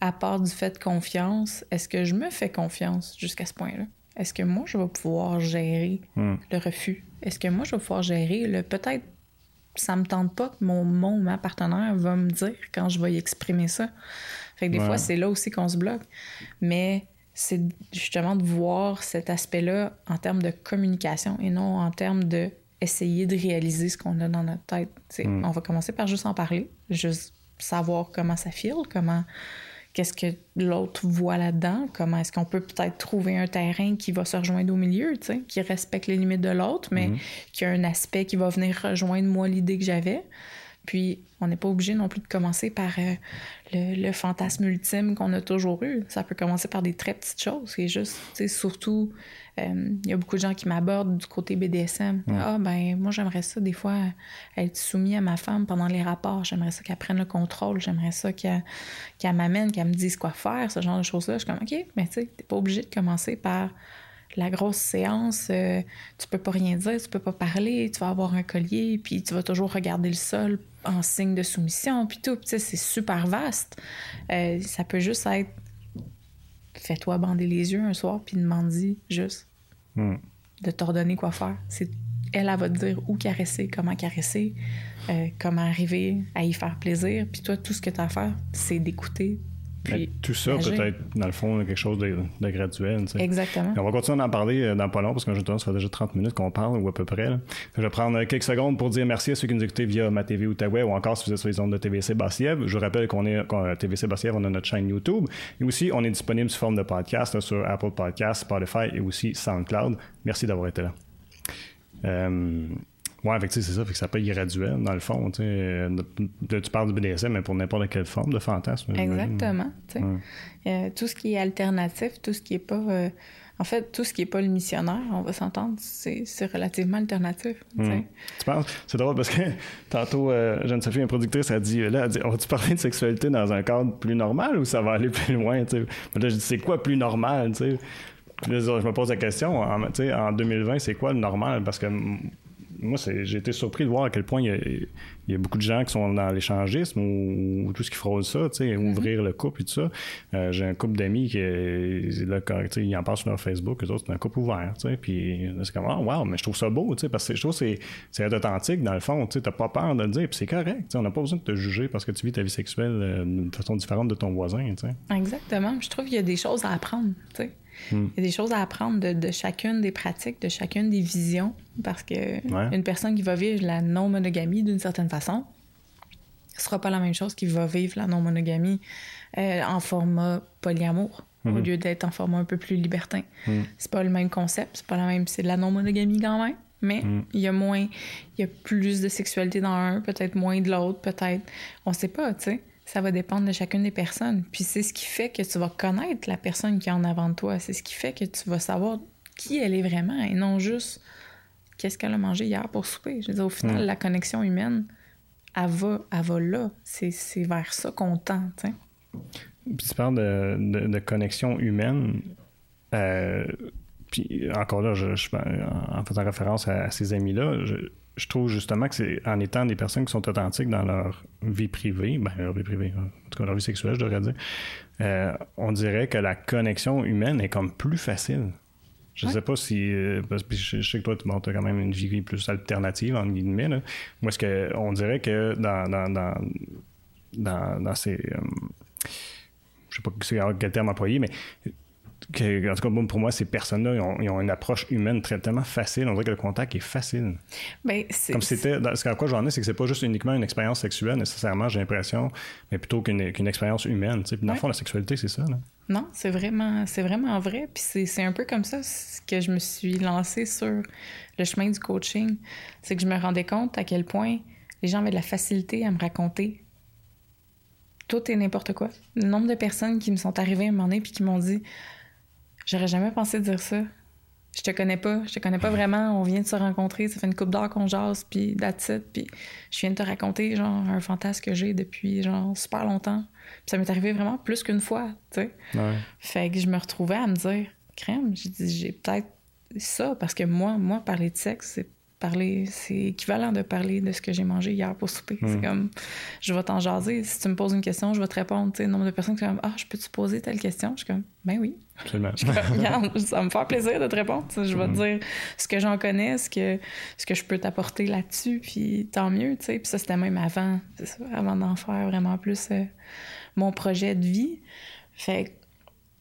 à part du fait de confiance, est-ce que je me fais confiance jusqu'à ce point-là? Est-ce que moi, je vais pouvoir gérer hmm. le refus? Est-ce que moi, je vais pouvoir gérer le peut-être ça me tente pas que mon, mon ma partenaire va me dire quand je vais y exprimer ça? Fait que des fois, c'est là aussi qu'on se bloque. Mais c'est justement de voir cet aspect-là en termes de communication et non en termes de essayer de réaliser ce qu'on a dans notre tête. Hmm. On va commencer par juste en parler, juste savoir comment ça file, comment qu'est-ce que l'autre voit là-dedans, comment est-ce qu'on peut peut-être trouver un terrain qui va se rejoindre au milieu, qui respecte les limites de l'autre, mais mhm. qui a un aspect qui va venir rejoindre moi l'idée que j'avais. Puis, on n'est pas obligé non plus de commencer par euh, le, fantasme ultime qu'on a toujours eu. Ça peut commencer par des très petites choses. C'est juste, surtout il euh, y a beaucoup de gens qui m'abordent du côté BDSM. Ah, ben, moi, j'aimerais ça, des fois, être soumis à ma femme pendant les rapports. J'aimerais ça qu'elle prenne le contrôle. J'aimerais ça qu'elle m'amène, qu'elle me dise quoi faire, ce genre de choses-là. Je suis comme, OK, mais tu sais, t'es pas obligé de commencer par la grosse séance. Euh, tu peux pas rien dire, tu peux pas parler, tu vas avoir un collier, puis tu vas toujours regarder le sol en signe de soumission, puis tout. C'est super vaste. Euh, ça peut juste être fais-toi bander les yeux un soir, puis demande-y juste hmm. de t'ordonner quoi faire. C'est elle, elle va te dire où caresser, comment caresser, euh, comment arriver à y faire plaisir. Puis toi, tout ce que tu as à faire, c'est d'écouter, tout ça peut-être, dans le fond, quelque chose de, graduel. Exactement. on va continuer à en parler euh, dans pas long parce que ça fait déjà 30 minutes qu'on parle ou à peu près. Je vais prendre euh, quelques secondes pour dire merci à ceux qui nous écoutent via ma TV ou Outaouais ou encore si vous êtes sur les ondes de TVC Bassiev. Je vous rappelle qu'on est à TVC Bassiev, on a notre chaîne YouTube. Et aussi, on est disponible sous forme de podcast sur Apple Podcasts, Spotify et aussi SoundCloud. Merci d'avoir été là. Euh, oui, c'est ça, fait que ça peut être graduel, dans le fond. Tu, parles du BDSM, mais pour n'importe quelle forme de fantasme. Exactement. Euh, tout ce qui est alternatif, tout ce qui est pas. Euh, en fait, tout ce qui est pas le missionnaire, on va s'entendre, c'est, relativement alternatif. Hmm. Tu penses? C'est drôle parce que tantôt, euh, Jeanne-Sophie, une productrice, a dit là, dit, on va-tu parler de sexualité dans un cadre plus normal ou ça va aller plus loin? Là, je dis c'est quoi plus normal? je me pose la question, en, en 2020, c'est quoi le normal? Parce que moi, j'ai été surpris de voir à quel point il y, a, beaucoup de gens qui sont dans l'échangisme ou, tout ce qui frôle ça, tu sais, mm-hmm. ouvrir le couple et tout ça. Euh, j'ai un couple d'amis qui, là, quand, ils en parlent sur leur Facebook, eux autres, c'est un couple ouvert, tu sais, puis c'est comme, oh, wow, mais je trouve ça beau, tu sais, parce que je trouve que c'est authentique, dans le fond, tu sais, t'as pas peur de le dire, puis c'est correct, on n'a pas besoin de te juger parce que tu vis ta vie sexuelle euh, d'une façon différente de ton voisin, tu sais. Exactement. Je trouve qu'il y a des choses à apprendre, tu sais. Hmm. Il y a des choses à apprendre de, chacune des pratiques, de chacune des visions, parce que une personne qui va vivre la non-monogamie d'une certaine façon, ce sera pas la même chose qui va vivre la non-monogamie euh, en format polyamour. Au hmm. lieu d'être en format un peu plus libertin. Hmm. C'est pas le même concept, c'est pas la même. C'est de la non-monogamie quand même, mais il y a moins. Il y a plus de sexualité dans un, peut-être moins de l'autre, peut-être. On sait pas, tu sais. Ça va dépendre de chacune des personnes. Puis c'est ce qui fait que tu vas connaître la personne qui est en avant de toi. C'est ce qui fait que tu vas savoir qui elle est vraiment et non juste qu'est-ce qu'elle a mangé hier pour souper. Je veux dire, au final, la connexion humaine, elle va, elle va là. C'est vers ça qu'on tend, Puis tu parles de, de, connexion humaine. Euh, puis encore là, je, en faisant référence à, ces amis-là, je, trouve justement que c'est en étant des personnes qui sont authentiques dans leur vie privée, ben leur vie privée, en tout cas leur vie sexuelle, je devrais dire, euh, on dirait que la connexion humaine est comme plus facile. Je ne sais pas si. Euh, je, sais que toi, tu as quand même une vie plus alternative, en guillemets. Là. Moi, est-ce que on dirait que dans, dans, dans, dans, ces. Euh, je sais pas quel terme employer, mais en tout cas, pour moi, ces personnes-là, ils ont, une approche humaine très, tellement facile. On dirait que le contact est facile. Ben, Comme c'était. Ce à quoi j'en ai, c'est que c'est pas juste uniquement une expérience sexuelle, nécessairement, j'ai l'impression, mais plutôt qu'une expérience humaine. Puis, dans le fond, la sexualité, c'est ça. Là. Non, c'est vraiment, c'est vraiment vrai. Puis c'est un peu comme ça que je me suis lancée sur le chemin du coaching. C'est que je me rendais compte à quel point les gens avaient de la facilité à me raconter tout et n'importe quoi. Le nombre de personnes qui me sont arrivées à un moment donné puis qui m'ont dit J'aurais jamais pensé dire ça. Je te connais pas, je te connais pas vraiment, on vient de se rencontrer, ça fait une coupe d'heure qu'on jase, puis that's it, puis je viens de te raconter, genre, un fantasme que j'ai depuis, genre, super longtemps. Puis ça m'est arrivé vraiment plus qu'une fois, tu sais. Fait que je me retrouvais à me dire, crème, j'ai dit, j'ai peut-être ça, parce que moi, moi, parler de sexe, c'est parler, c'est équivalent de parler de ce que j'ai mangé hier pour souper. C'est hmm. comme, je vais t'en jaser. Si tu me poses une question, je vais te répondre. Tu sais, nombre de personnes qui sont comme, ah, je peux te poser telle question? Je suis comme, ben oui. Absolument. ça va me faire plaisir de te répondre. Je vais te hmm. dire ce que j'en connais, ce que, ce que je peux t'apporter là-dessus, puis tant mieux, tu sais. Puis ça, c'était même avant, avant d'en faire vraiment plus euh, mon projet de vie. Fait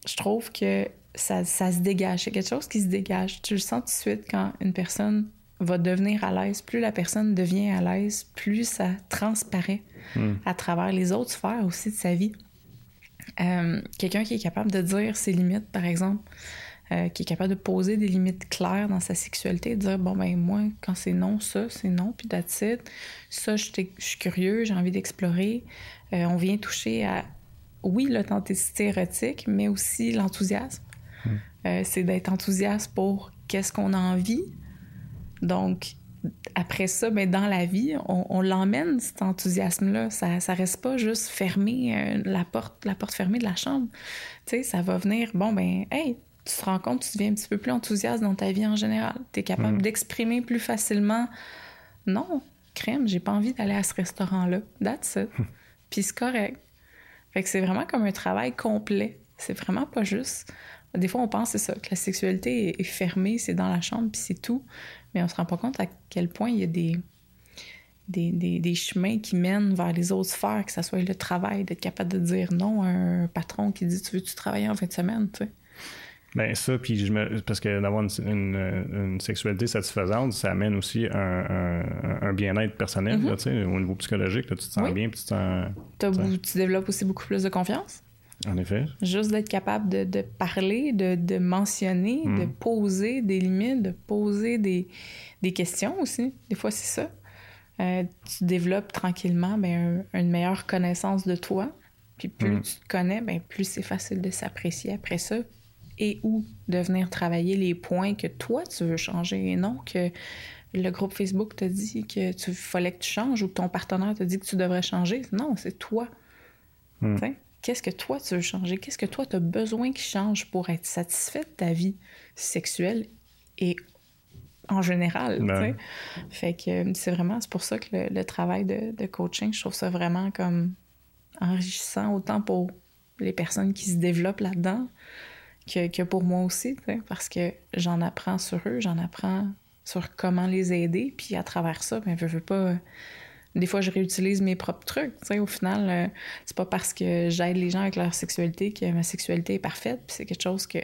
je trouve que ça, ça se dégage. C'est quelque chose qui se dégage. Tu le sens tout de suite quand une personne va devenir à l'aise, plus la personne devient à l'aise, plus ça transparaît hmm. à travers les autres sphères aussi de sa vie. Euh, quelqu'un qui est capable de dire ses limites, par exemple, euh, qui est capable de poser des limites claires dans sa sexualité, de dire bon ben moi quand c'est non ça c'est non puis that's ça je, suis curieux j'ai envie d'explorer euh, on vient toucher à oui l'authenticité érotique mais aussi l'enthousiasme hmm. c'est d'être enthousiaste pour qu'est-ce qu'on a envie donc, après ça, ben, dans la vie, on, l'emmène, cet enthousiasme-là. Ça, ça reste pas juste fermé, euh, la, porte, la porte fermée de la chambre. Tu sais, ça va venir, bon, ben, hey, tu te rends compte, tu deviens un petit peu plus enthousiaste dans ta vie en général. Tu es capable mm. d'exprimer plus facilement non, crème, j'ai pas envie d'aller à ce restaurant-là. That's it. Puis c'est correct. Fait que c'est vraiment comme un travail complet. C'est vraiment pas juste. Des fois, on pense, c'est ça, que la sexualité est fermée, c'est dans la chambre, puis c'est tout mais on se rend pas compte à quel point il y a des, des, des, chemins qui mènent vers les autres sphères, que ce soit le travail, d'être capable de dire non à un patron qui dit Tu veux-tu travailler en fin de semaine, tu sais? Ben ça, puis je me, parce que d'avoir une, une, sexualité satisfaisante, ça amène aussi un, un, bien-être personnel, sais, au niveau psychologique, là, tu te sens bien, puis tu te sens... Tu développes aussi beaucoup plus de confiance? En effet. Juste d'être capable de, de parler, de, de mentionner, de hmm. poser des limites, de poser des, des questions aussi. Des fois, c'est ça. Euh, tu développes tranquillement ben, une meilleure connaissance de toi. Puis plus hmm. tu te connais, ben, plus c'est facile de s'apprécier après ça. Et ou de venir travailler les points que toi, tu veux changer et non que le groupe Facebook te dit que tu fallait que tu changes ou que ton partenaire te dit que tu devrais changer. Non, c'est toi. Hmm. Qu'est-ce que toi tu veux changer? Qu'est-ce que toi tu as besoin qui change pour être satisfait de ta vie sexuelle et en général? Ben. Fait que euh, c'est vraiment, c'est pour ça que le, travail de, coaching, je trouve ça vraiment comme enrichissant autant pour les personnes qui se développent là-dedans que, pour moi aussi, parce que j'en apprends sur eux, j'en apprends sur comment les aider, puis à travers ça, ben, je veux pas des fois, je réutilise mes propres trucs. au final, euh, c'est pas parce que j'aide les gens avec leur sexualité que ma sexualité est parfaite. Puis c'est quelque chose que,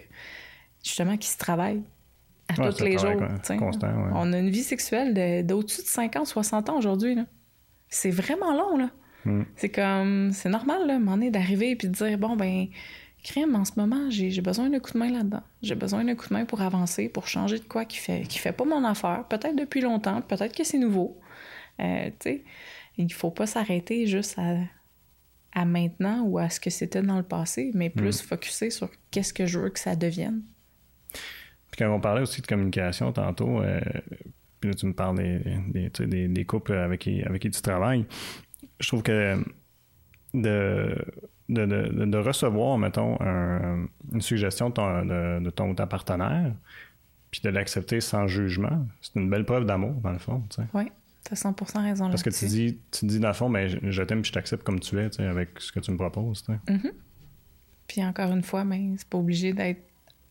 justement, qui se travaille à tous les jours. On a une vie sexuelle d'au-dessus de, 50, 60 ans aujourd'hui. C'est vraiment long, là. Hmm. C'est comme... C'est normal, là, m'en est d'arriver et de dire, bon, ben... Crème, en ce moment, j'ai besoin d'un coup de main là-dedans. J'ai besoin d'un coup de main pour avancer, pour changer de quoi qui fait, qui fait pas mon affaire. Peut-être depuis longtemps, peut-être que c'est nouveau. Euh, il faut pas s'arrêter juste à, maintenant ou à ce que c'était dans le passé, mais plus mm. focuser sur qu'est-ce que je veux que ça devienne. Puis quand on parlait aussi de communication tantôt, euh, puis là, tu me parles des, des, des, couples avec qui, avec qui tu travailles. Je trouve que de, de, de, recevoir, mettons, une suggestion de ton, de, ton ta partenaire, puis de l'accepter sans jugement, c'est une belle preuve d'amour, dans le fond. Oui, tu as 100 raison Parce que tu dis, tu dis, dans le fond, mais ben, je, t'aime puis je t'accepte comme tu es, avec ce que tu me proposes. Mm-hmm. Puis encore une fois, mais c'est pas obligé d'être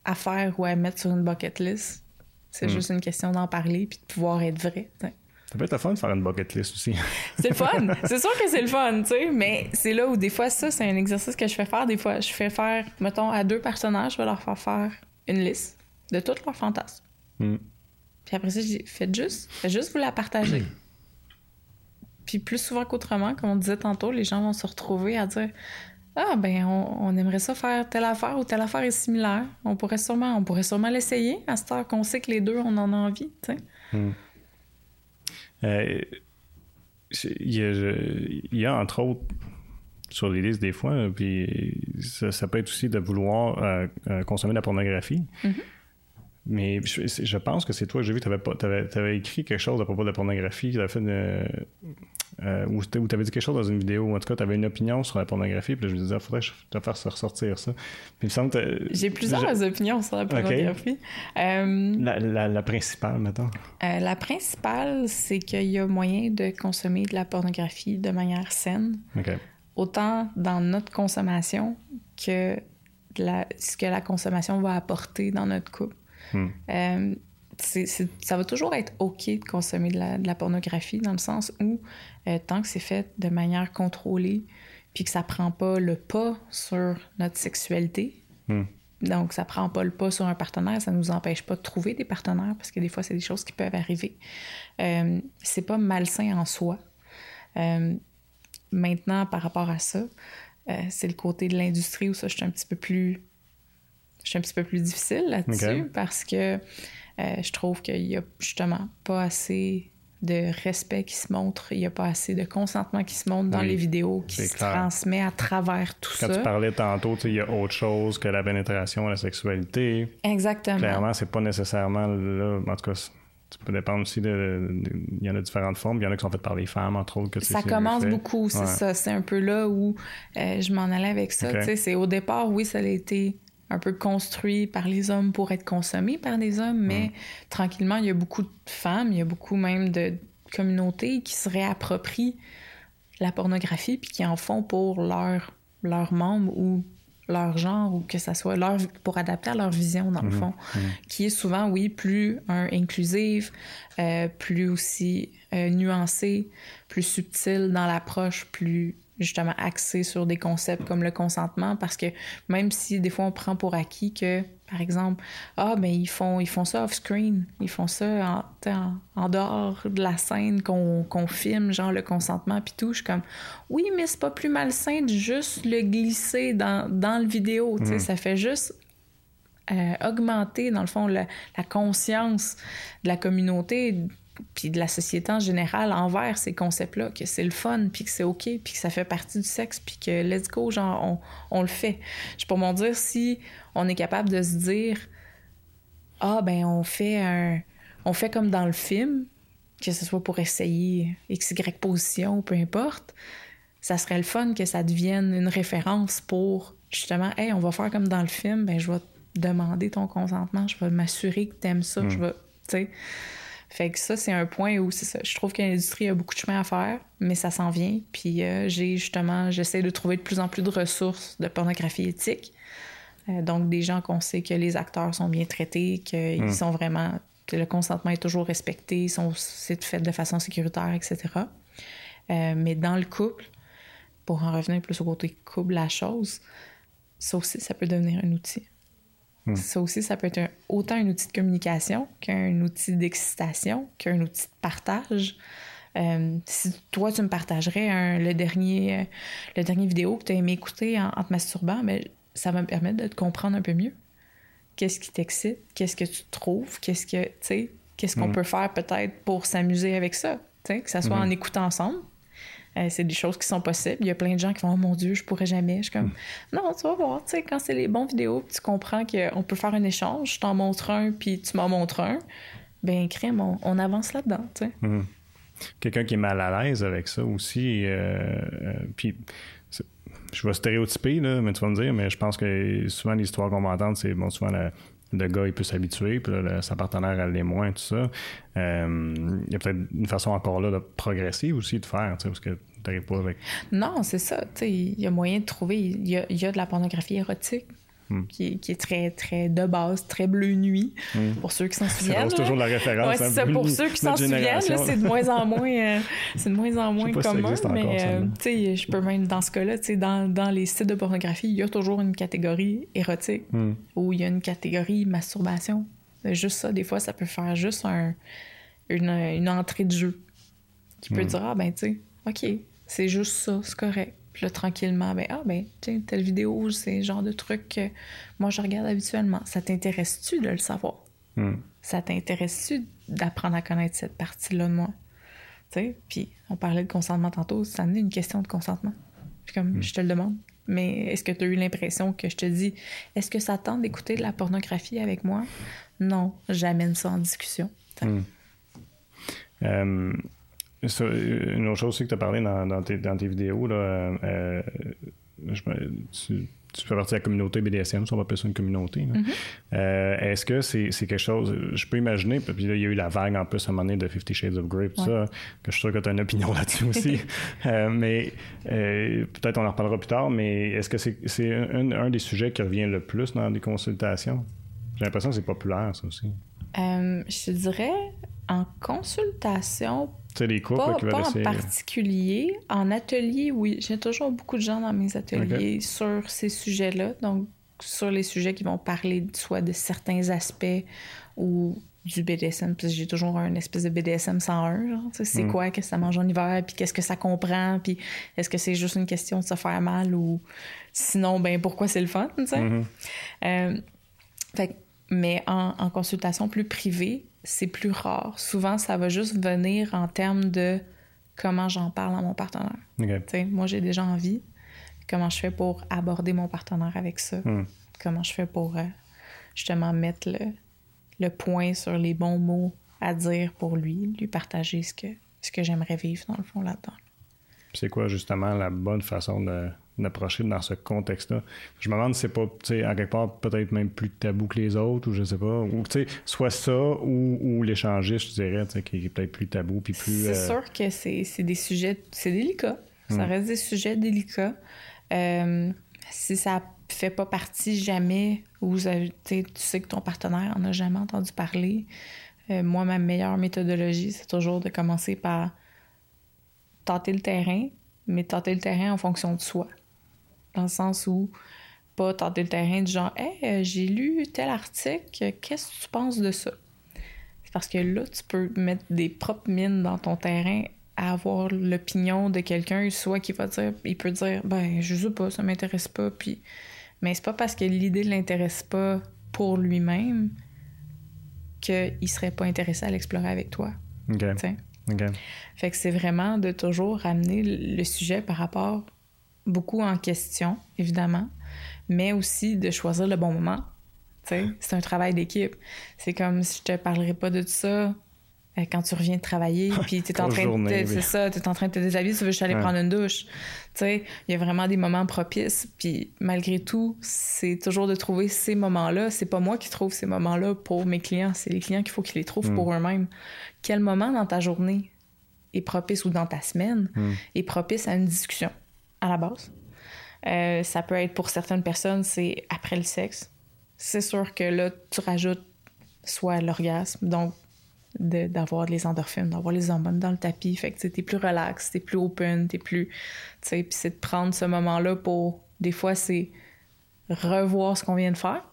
à faire ou à mettre sur une bucket list. C'est mm. juste une question d'en parler puis de pouvoir être vrai. Ça peut être le fun de faire une bucket list aussi. c'est le fun. C'est sûr que c'est le fun, tu sais. Mais c'est là où des fois, ça, c'est un exercice que je fais faire. Des fois, je fais faire, mettons, à deux personnages, je vais leur faire faire une liste de tous leurs fantasmes. Mm. Puis après ça, je dis, faites juste, faites juste vous la partager. Puis plus souvent qu'autrement, comme on disait tantôt, les gens vont se retrouver à dire ah, ben, on, aimerait ça faire telle affaire ou telle affaire est similaire. On pourrait sûrement, on pourrait sûrement l'essayer à cette heure qu'on sait que les deux, on en a envie, tu sais. Hmm. Euh, il, y a, entre autres, sur les listes des fois, puis ça, peut être aussi de vouloir euh, euh, consommer de la pornographie. Mm-hmm. Mais je, pense que c'est toi, j'ai vu, tu avais, écrit quelque chose à propos de la pornographie, tu avais fait euh, ou tu avais dit quelque chose dans une vidéo, ou en tout cas, tu avais une opinion sur la pornographie, puis là, je me disais, il ah, faudrait que je te fasse ressortir ça. Puis, J'ai plusieurs opinions sur la pornographie. Euh, la, principale, maintenant. Euh, la principale, c'est qu'il y a moyen de consommer de la pornographie de manière saine. Autant dans notre consommation que ce que la consommation va apporter dans notre couple. Hmm. Euh, ça va toujours être OK de consommer de la, pornographie dans le sens où, euh, tant que c'est fait de manière contrôlée, puis que ça prend pas le pas sur notre sexualité, hmm. donc ça prend pas le pas sur un partenaire, ça nous empêche pas de trouver des partenaires parce que des fois, c'est des choses qui peuvent arriver. Euh, c'est pas malsain en soi. maintenant, par rapport à ça, c'est le côté de l'industrie où ça, je suis un petit peu plus je suis un petit peu plus difficile là-dessus parce que euh, je trouve qu'il y a justement pas assez de respect qui se montre, il n'y a pas assez de consentement qui se montre dans les vidéos, qui se transmet à travers tout ça. Quand tu parlais tantôt, il y a autre chose que la pénétration, la sexualité. Exactement. Clairement, c'est pas nécessairement là. En tout cas, ça peut dépendre aussi de, Il y en a différentes formes. Il y en a qui sont faites par les femmes, entre autres. Que ça commence beaucoup, c'est ça. C'est un peu là où euh, je m'en allais avec ça. C'est au départ, oui, ça a été un peu construit par les hommes pour être consommé par des hommes, mais mm. tranquillement, il y a beaucoup de femmes, il y a beaucoup même de communautés qui se réapproprient la pornographie puis qui en font pour leurs leur membres ou leur genre ou que ça soit leur pour adapter à leur vision dans le mm-hmm. fond mm-hmm. qui est souvent oui plus un inclusive euh, plus aussi euh, nuancé plus subtil dans l'approche plus justement axé sur des concepts comme le consentement parce que même si des fois on prend pour acquis que par exemple ah ben ils font ils font ça off screen ils font ça en, en, dehors de la scène qu'on filme genre le consentement puis tout je suis comme oui mais c'est pas plus malsain de juste le glisser dans, dans le vidéo tu sais mm. ça fait juste euh, augmenter dans le fond la conscience de la communauté puis de la société en général envers ces concepts-là, que c'est le fun, puis que c'est OK, puis que ça fait partie du sexe, puis que let's go, genre, on, on le fait. Je peux m'en dire si on est capable de se dire Ah, ben, on fait un. On fait comme dans le film, que ce soit pour essayer XY position, peu importe, ça serait le fun que ça devienne une référence pour justement, hey, on va faire comme dans le film, ben, je vais te demander ton consentement, je vais m'assurer que tu aimes ça, je hmm. vais. Tu sais fait que ça, c'est un point où c'est ça. Je trouve que l'industrie a beaucoup de chemin à faire, mais ça s'en vient. Puis euh, j'ai justement, j'essaie de trouver de plus en plus de ressources de pornographie éthique. Euh, donc des gens qu'on sait que les acteurs sont bien traités, qu'ils hmm. sont vraiment, que le consentement est toujours respecté, sont, c'est fait de façon sécuritaire, etc. Euh, mais dans le couple, pour en revenir plus au côté couple, la chose, ça aussi, ça peut devenir un outil. Hmm. Ça aussi, ça peut être autant un outil de communication qu'un outil d'excitation, qu'un outil de partage. Euh, si toi, tu me partagerais le, dernier, euh, le dernier vidéo que tu as aimé écouter en, te masturbant, mais ben, ça va me permettre de te comprendre un peu mieux. Qu'est-ce qui t'excite? Qu'est-ce que tu trouves? Qu'est-ce que, tu qu'est-ce qu'on hmm. peut faire peut-être pour s'amuser avec ça? que ça soit hmm. en écoutant ensemble, euh, c'est des choses qui sont possibles. Il y a plein de gens qui font Oh mon Dieu, je pourrais jamais. Je suis comme hmm. Non, tu vas voir, tu sais, quand c'est les bons vidéos, tu comprends qu'on peut faire un échange, je t'en montre un, puis tu m'en montres un. ben crème, on, avance là-dedans, tu sais. Mhm. Quelqu'un qui est mal à l'aise avec ça aussi, euh, puis je vais stéréotyper, là, mais tu vas me dire, mais je pense que souvent l'histoire qu'on va entendre, c'est bon, souvent le, gars il peut s'habituer, puis sa partenaire elle l'est moins, tout ça. Il y a peut-être une façon encore là de progresser aussi de faire, parce que t'arrives pas avec. Non, c'est ça. Il y a moyen de trouver. Il y a, de la pornographie érotique. Hmm. Qui, est très, très de base, très bleu nuit, hmm. pour ceux qui s'en souviennent. C'est toujours la référence. Ouais, hein, pour ceux qui s'en souviennent, c'est de moins en moins, euh, c'est de moins en moins commun. mais euh, sais, je peux même dans ce cas-là, dans, dans les sites de pornographie, il y a toujours une catégorie érotique hmm. ou il y a une catégorie masturbation. Juste ça, des fois, ça peut faire juste un, une, une entrée de jeu qui peut dire ah ben tu sais, ok, c'est juste ça, c'est correct. Puis là, tranquillement, ben, ah, ben, tiens, telle vidéo, c'est le genre de truc que moi, je regarde habituellement. Ça t'intéresse-tu de le savoir? Hmm. Ça t'intéresse-tu d'apprendre à connaître cette partie-là de moi? Tu sais, puis on parlait de consentement tantôt, ça amenait une question de consentement. Puis comme, hmm. je te le demande. Mais est-ce que tu as eu l'impression que je te dis, est-ce que ça tente d'écouter de la pornographie avec moi? Non, j'amène ça en discussion. Hmm. Euh, une autre chose aussi que tu as parlé dans, tes, vidéos, là, euh, tu, fais partie de la communauté BDSM, ça on va appeler ça une communauté. Mm-hmm. Euh, est-ce que c'est, quelque chose, je peux imaginer, puis il y a eu la vague en plus à un moment donné de Fifty Shades of Grey, tout ça, que je suis sûr que tu as une opinion là-dessus aussi. Euh, mais peut-être on en reparlera plus tard, mais est-ce que c'est, un, un, des sujets qui revient le plus dans les consultations? J'ai l'impression que c'est populaire, ça aussi. je te dirais, en consultation, pas, en particulier. En atelier, oui. J'ai toujours beaucoup de gens dans mes ateliers sur ces sujets-là. Donc, sur les sujets qui vont parler soit de certains aspects ou du BDSM, parce que j'ai toujours un espèce de BDSM 101. C'est mm. quoi que ça mange en hiver, puis qu'est-ce que ça comprend, puis est-ce que c'est juste une question de se faire mal ou sinon, ben pourquoi c'est le fun, tu sais. Mm-hmm. Euh, fait, mais en, en, consultation plus privée, c'est plus rare. Souvent, ça va juste venir en termes de comment j'en parle à mon partenaire. Moi, j'ai déjà envie. Comment je fais pour aborder mon partenaire avec ça? Hmm. Comment je fais pour euh, justement mettre le, le, point sur les bons mots à dire pour lui, lui partager ce que, ce que j'aimerais vivre dans le fond là-dedans. C'est quoi justement la bonne façon de d'approcher dans ce contexte-là. Je me demande si c'est pas, tu sais, à quelque part, peut-être même plus tabou que les autres, ou je sais pas. Ou, tu sais, soit ça, ou, ou l'échangiste, je dirais, tu sais, qui est peut-être plus tabou, puis plus... C'est euh, sûr que c'est des sujets... C'est délicat. Ça hmm. reste des sujets délicats. Euh, si ça fait pas partie jamais, ou tu sais que ton partenaire en a jamais entendu parler, euh, moi, ma meilleure méthodologie, c'est toujours de commencer par tenter le terrain, mais tenter le terrain en fonction de soi dans le sens où pas tenter le terrain de genre Hey, euh, j'ai lu tel article, qu'est-ce que tu penses de ça? C'est parce que là, tu peux mettre des propres mines dans ton terrain à avoir l'opinion de quelqu'un, soit qui va dire, il peut dire, ben, je sais pas, ça m'intéresse pas, puis. Mais c'est pas parce que l'idée ne l'intéresse pas pour lui-même qu'il serait pas intéressé à l'explorer avec toi. OK. Fait que c'est vraiment de toujours ramener le sujet par rapport beaucoup en question, évidemment, mais aussi de choisir le bon moment. C'est un travail d'équipe. C'est comme si je te parlerais pas de tout ça euh, quand tu reviens de travailler, puis tu es en train de, c'est ça, es en train de te déshabiller, tu veux juste aller prendre une douche. il y a vraiment des moments propices, puis malgré tout, c'est toujours de trouver ces moments-là. C'est pas moi qui trouve ces moments-là pour mes clients, c'est les clients qu'il faut qu'ils les trouvent pour hmm. eux-mêmes. Quel moment dans ta journée est propice ou dans ta semaine hmm. est propice à une discussion? À la base. Euh, ça peut être pour certaines personnes, c'est après le sexe. C'est sûr que là, tu rajoutes soit l'orgasme, donc d'avoir les endorphines, d'avoir les hormones dans le tapis. Fait que t'es plus relax, t'es plus open, t'es plus. Tu puis c'est de prendre ce moment-là pour. Des fois, c'est revoir ce qu'on vient de faire.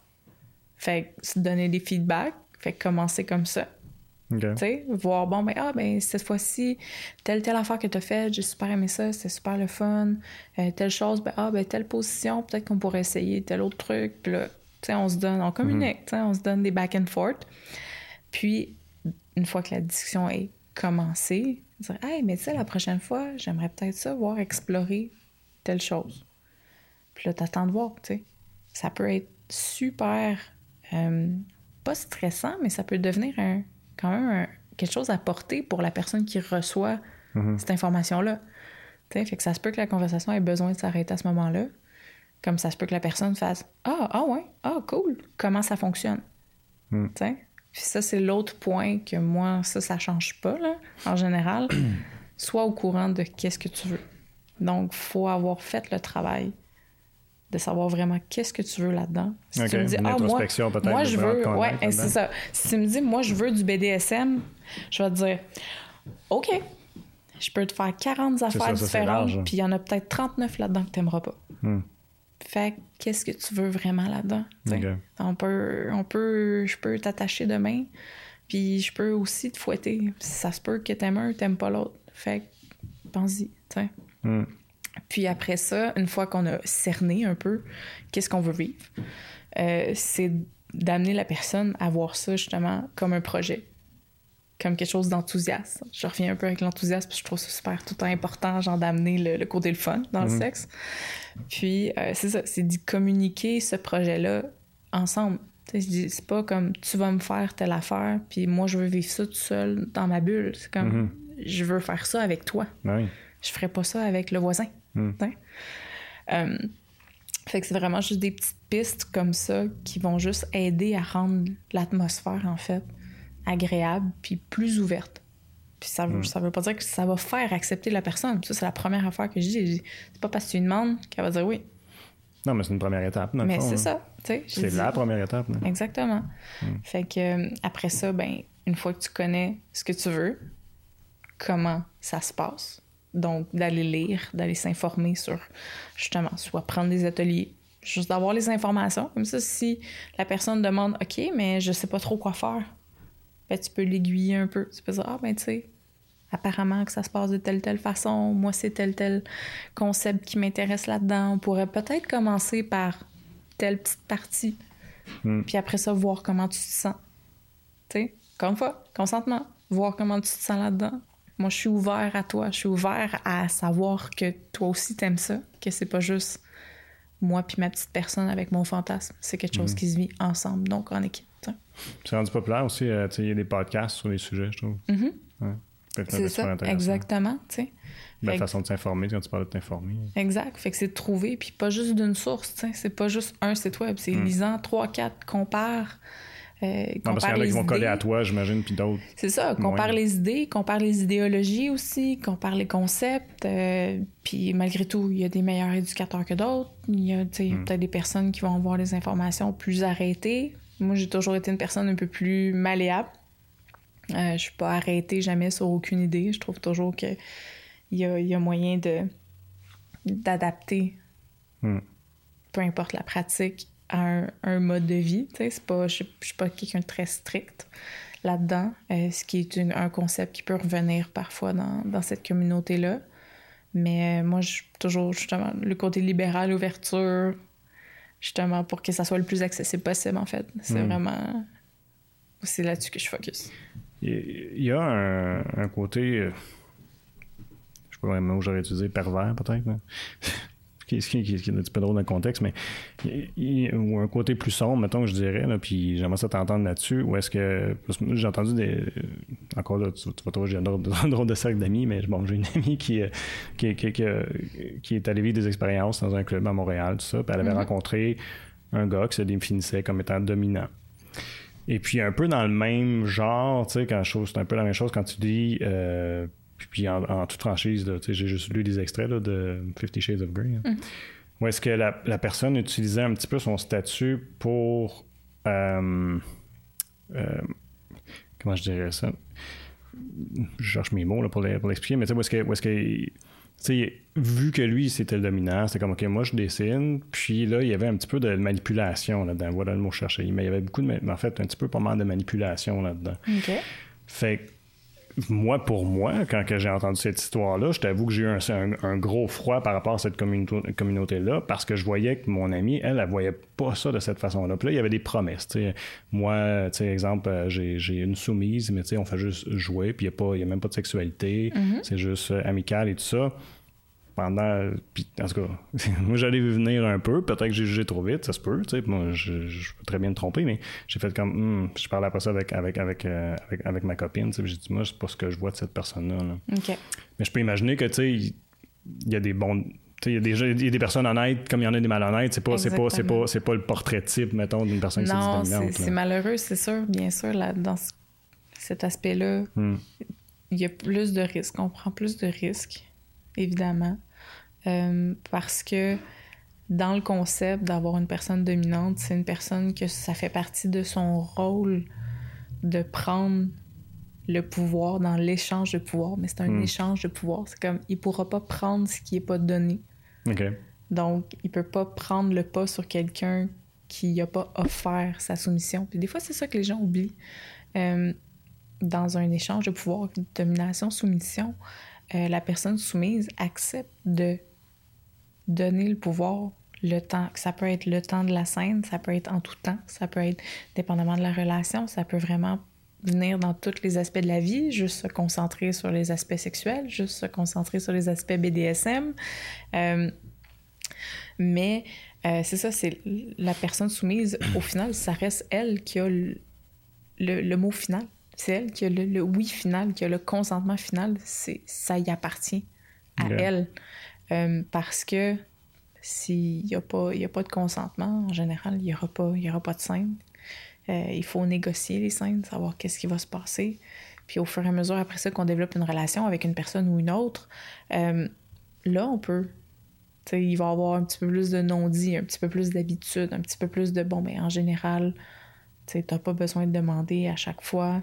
Fait que se donner des feedbacks. Fait que commencer comme ça. Okay. Voir, bon, ben, ah, ben, cette fois-ci, telle, telle affaire que tu as faite, j'ai super aimé ça, c'est super le fun. Euh, telle chose, ben, ah, ben, telle position, peut-être qu'on pourrait essayer tel autre truc. Puis là, tu sais, on se donne, on communique, mm-hmm. on se donne des back and forth. Puis, une fois que la discussion est commencée, dire, hey, mais tu sais, la prochaine fois, j'aimerais peut-être ça, voir explorer telle chose. Puis là, t'attends de voir, tu sais. Ça peut être super, euh, pas stressant, mais ça peut devenir un quand même quelque chose à porter pour la personne qui reçoit mm-hmm. cette information-là. Fait que ça se peut que la conversation ait besoin de s'arrêter à ce moment-là. Comme ça se peut que la personne fasse Ah, ah ouais, ah, cool, comment ça fonctionne? Mm. Puis ça, c'est l'autre point que moi, ça, ça change pas, là, en général. Sois au courant de qu'est-ce que tu veux. Donc, faut avoir fait le travail de savoir vraiment qu'est-ce que tu veux là-dedans. Si tu me dis, ah, moi, moi je veux, ouais, c'est ça. Si tu me dis, moi, je veux du BDSM, je vais te dire, OK, je peux te faire 40 affaires différentes, puis il y en a peut-être 39 là-dedans que tu n'aimeras pas. Hmm. Fait qu'est-ce que tu veux vraiment là-dedans? On peut, on peut, je peux t'attacher demain, puis je peux aussi te fouetter. Ça se peut que t'aimes un, t'aimes pas l'autre. Fait pense-y, hmm. Puis après ça, une fois qu'on a cerné un peu qu'est-ce qu'on veut vivre, euh, c'est d'amener la personne à voir ça justement comme un projet comme quelque chose d'enthousiaste. Je reviens un peu avec l'enthousiasme, parce que je trouve ça super tout important, genre d'amener le, le, côté le fun dans le mhm. sexe. Puis, euh, c'est ça, c'est d'y communiquer ce projet-là ensemble. C'est pas comme tu vas me faire telle affaire, puis moi je veux vivre ça tout seul dans ma bulle. C'est comme mhm. je veux faire ça avec toi. Oui. Je ferais pas ça avec le voisin. Mhm. Euh, fait que c'est vraiment juste des petites pistes comme ça qui vont juste aider à rendre l'atmosphère, en fait, agréable puis plus ouverte. Puis ça veut, mm. ça veut pas dire que ça va faire accepter la personne. Ça, c'est la première affaire que je dis. C'est pas parce que tu lui demandes qu'elle va dire oui. Non, mais c'est une première étape. mais c'est ça. C'est la première étape. Exactement. Mm. Fait que euh, après ça, ben, une fois que tu connais ce que tu veux, comment ça se passe, donc d'aller lire, d'aller s'informer sur justement, soit prendre des ateliers, juste d'avoir les informations. Comme ça, si la personne demande OK, mais je sais pas trop quoi faire, ben, tu peux l'aiguiller un peu. Tu peux dire, ah, ben, tu sais, apparemment que ça se passe de telle telle façon, moi, c'est tel tel concept qui m'intéresse là-dedans. On pourrait peut-être commencer par telle petite partie, hmm. puis après ça, voir comment tu te sens. Tu sais, une fois, consentement, voir comment tu te sens là-dedans. Moi, je suis ouvert à toi, je suis ouvert à savoir que toi aussi t'aimes ça, que c'est pas juste moi puis ma petite personne avec mon fantasme. C'est quelque chose hmm. qui se vit ensemble, donc en équipe. C'est rendu populaire aussi. Euh, il y a des podcasts sur les sujets, je trouve. Mm-hmm. C'est ça, exactement. sais. La façon de s'informer quand tu parles de t'informer. Exact. Fait que c'est de trouver, puis pas juste d'une source. C'est pas juste un site web. C'est mm. lisant, trois, quatre, compare. Euh, non, parce qu'il y en a qui vont coller à toi, j'imagine, puis d'autres. C'est ça, compare les idées, compare les idéologies aussi, compare les concepts. Euh, puis malgré tout, il y a des meilleurs éducateurs que d'autres. Il y a, mm. peut-être des personnes qui vont avoir des informations plus arrêtées, moi, j'ai toujours été une personne un peu plus malléable. Euh, je suis pas arrêtée jamais sur aucune idée. Je trouve toujours qu'il y a, y a moyen de d'adapter, hmm. peu importe la pratique, à un, mode de vie. Pas, je ne suis pas quelqu'un de très strict là-dedans, euh, ce qui est un concept qui peut revenir parfois dans, dans cette communauté-là. Mais euh, moi, je toujours justement le côté libéral, ouverture, justement pour que ça soit le plus accessible possible, en fait. C'est hmm. vraiment. C'est là-dessus que je focus. Il y a un, côté. Euh, je sais pas vraiment où j'aurais utilisé pervers, peut-être qui, qui, qui, est un petit peu drôle dans le contexte, mais ou un côté plus sombre, mettons que je dirais, là, puis j'aimerais ça t'entendre là-dessus, ou est-ce que, j'ai entendu des, encore là, tu, vas trouver, j'ai un drôle, de cercle d'amis, mais bon, j'ai une amie qui, euh, qui, qui, qui, est allée vivre des expériences dans un club à Montréal, tout ça, puis elle avait mm-hmm. rencontré un gars qui se définissait comme étant dominant. Et puis un peu dans le même genre, tu sais, quand je c'est un peu la même chose quand tu dis euh, puis en, toute franchise, j'ai juste lu des extraits de Fifty Shades of Grey. Hein. Mm-hmm. Où est-ce que la, personne utilisait un petit peu son statut pour. Euh, euh, comment je dirais ça? Je cherche mes mots pour l'expliquer, mais tu sais, où est-ce que. vu que lui, c'était le dominant, c'était comme, OK, moi, je dessine. Puis là, il y avait un petit peu de manipulation là-dedans. Voilà le mot chercher. Mais il y avait beaucoup de. En fait, un petit peu pas mal de manipulation là-dedans. OK. Fait moi, pour moi, quand j'ai entendu cette histoire-là, je t'avoue que j'ai eu un, gros froid par rapport à cette communauté-là parce que je voyais que mon amie, elle, elle, voyait pas ça de cette façon-là. Puis là, il y avait des promesses. Moi, tu sais, exemple, euh, j'ai une soumise, mais on fait juste jouer, puis il n'y a, a même pas de sexualité. Mm-hmm. C'est juste euh, amical et tout ça. Pendant. Puis, en tout cas, moi, j'allais venir un peu. Peut-être que j'ai jugé trop vite, ça se peut. Tu sais, moi, je, je, peux très bien me tromper, mais j'ai fait comme. Hmm, je parlais après ça avec, avec, avec, euh, avec, avec, ma copine. Tu sais, j'ai dit, moi, c'est pas ce que je vois de cette personne-là. Mais je peux imaginer que, tu sais, il y a des bons. Il y, a des, il y a des personnes honnêtes comme il y en a des malhonnêtes. C'est pas, c'est pas, c'est pas, c'est pas le portrait type, mettons, d'une personne qui Non, c'est malheureux, c'est sûr, bien sûr, là, dans cet aspect-là. Hmm. Il y a plus de risques. On prend plus de risques évidemment. Euh, parce que dans le concept d'avoir une personne dominante, c'est une personne que ça fait partie de son rôle de prendre le pouvoir dans l'échange de pouvoir. Mais c'est un hmm. échange de pouvoir. C'est comme, il pourra pas prendre ce qui est pas donné. Donc, il peut pas prendre le pas sur quelqu'un qui n'a pas offert sa soumission. Puis des fois, c'est ça que les gens oublient. Euh, dans un échange de pouvoir, domination, soumission, euh, la personne soumise accepte de donner le pouvoir le temps. Ça peut être le temps de la scène, ça peut être en tout temps, ça peut être dépendamment de la relation, ça peut vraiment venir dans tous les aspects de la vie, juste se concentrer sur les aspects sexuels, juste se concentrer sur les aspects BDSM. Euh, mais euh, c'est ça, c'est la personne soumise, au final, ça reste elle qui a le mot final. C'est elle qui a le, oui final, qui a le consentement final. C'est ça y appartient à elle. Euh, parce que s'il n'y a, pas, a pas de consentement, en général, il n'y aura, pas, aura pas de scène. Euh, il faut négocier les scènes, savoir qu'est-ce qui va se passer. Puis au fur et à mesure, après ça, qu'on développe une relation avec une personne ou une autre, euh, là, on peut. il va y avoir un petit peu plus de non-dit, un petit peu plus d'habitude, un petit peu plus de bon, mais en général, tu n'as pas besoin de demander à chaque fois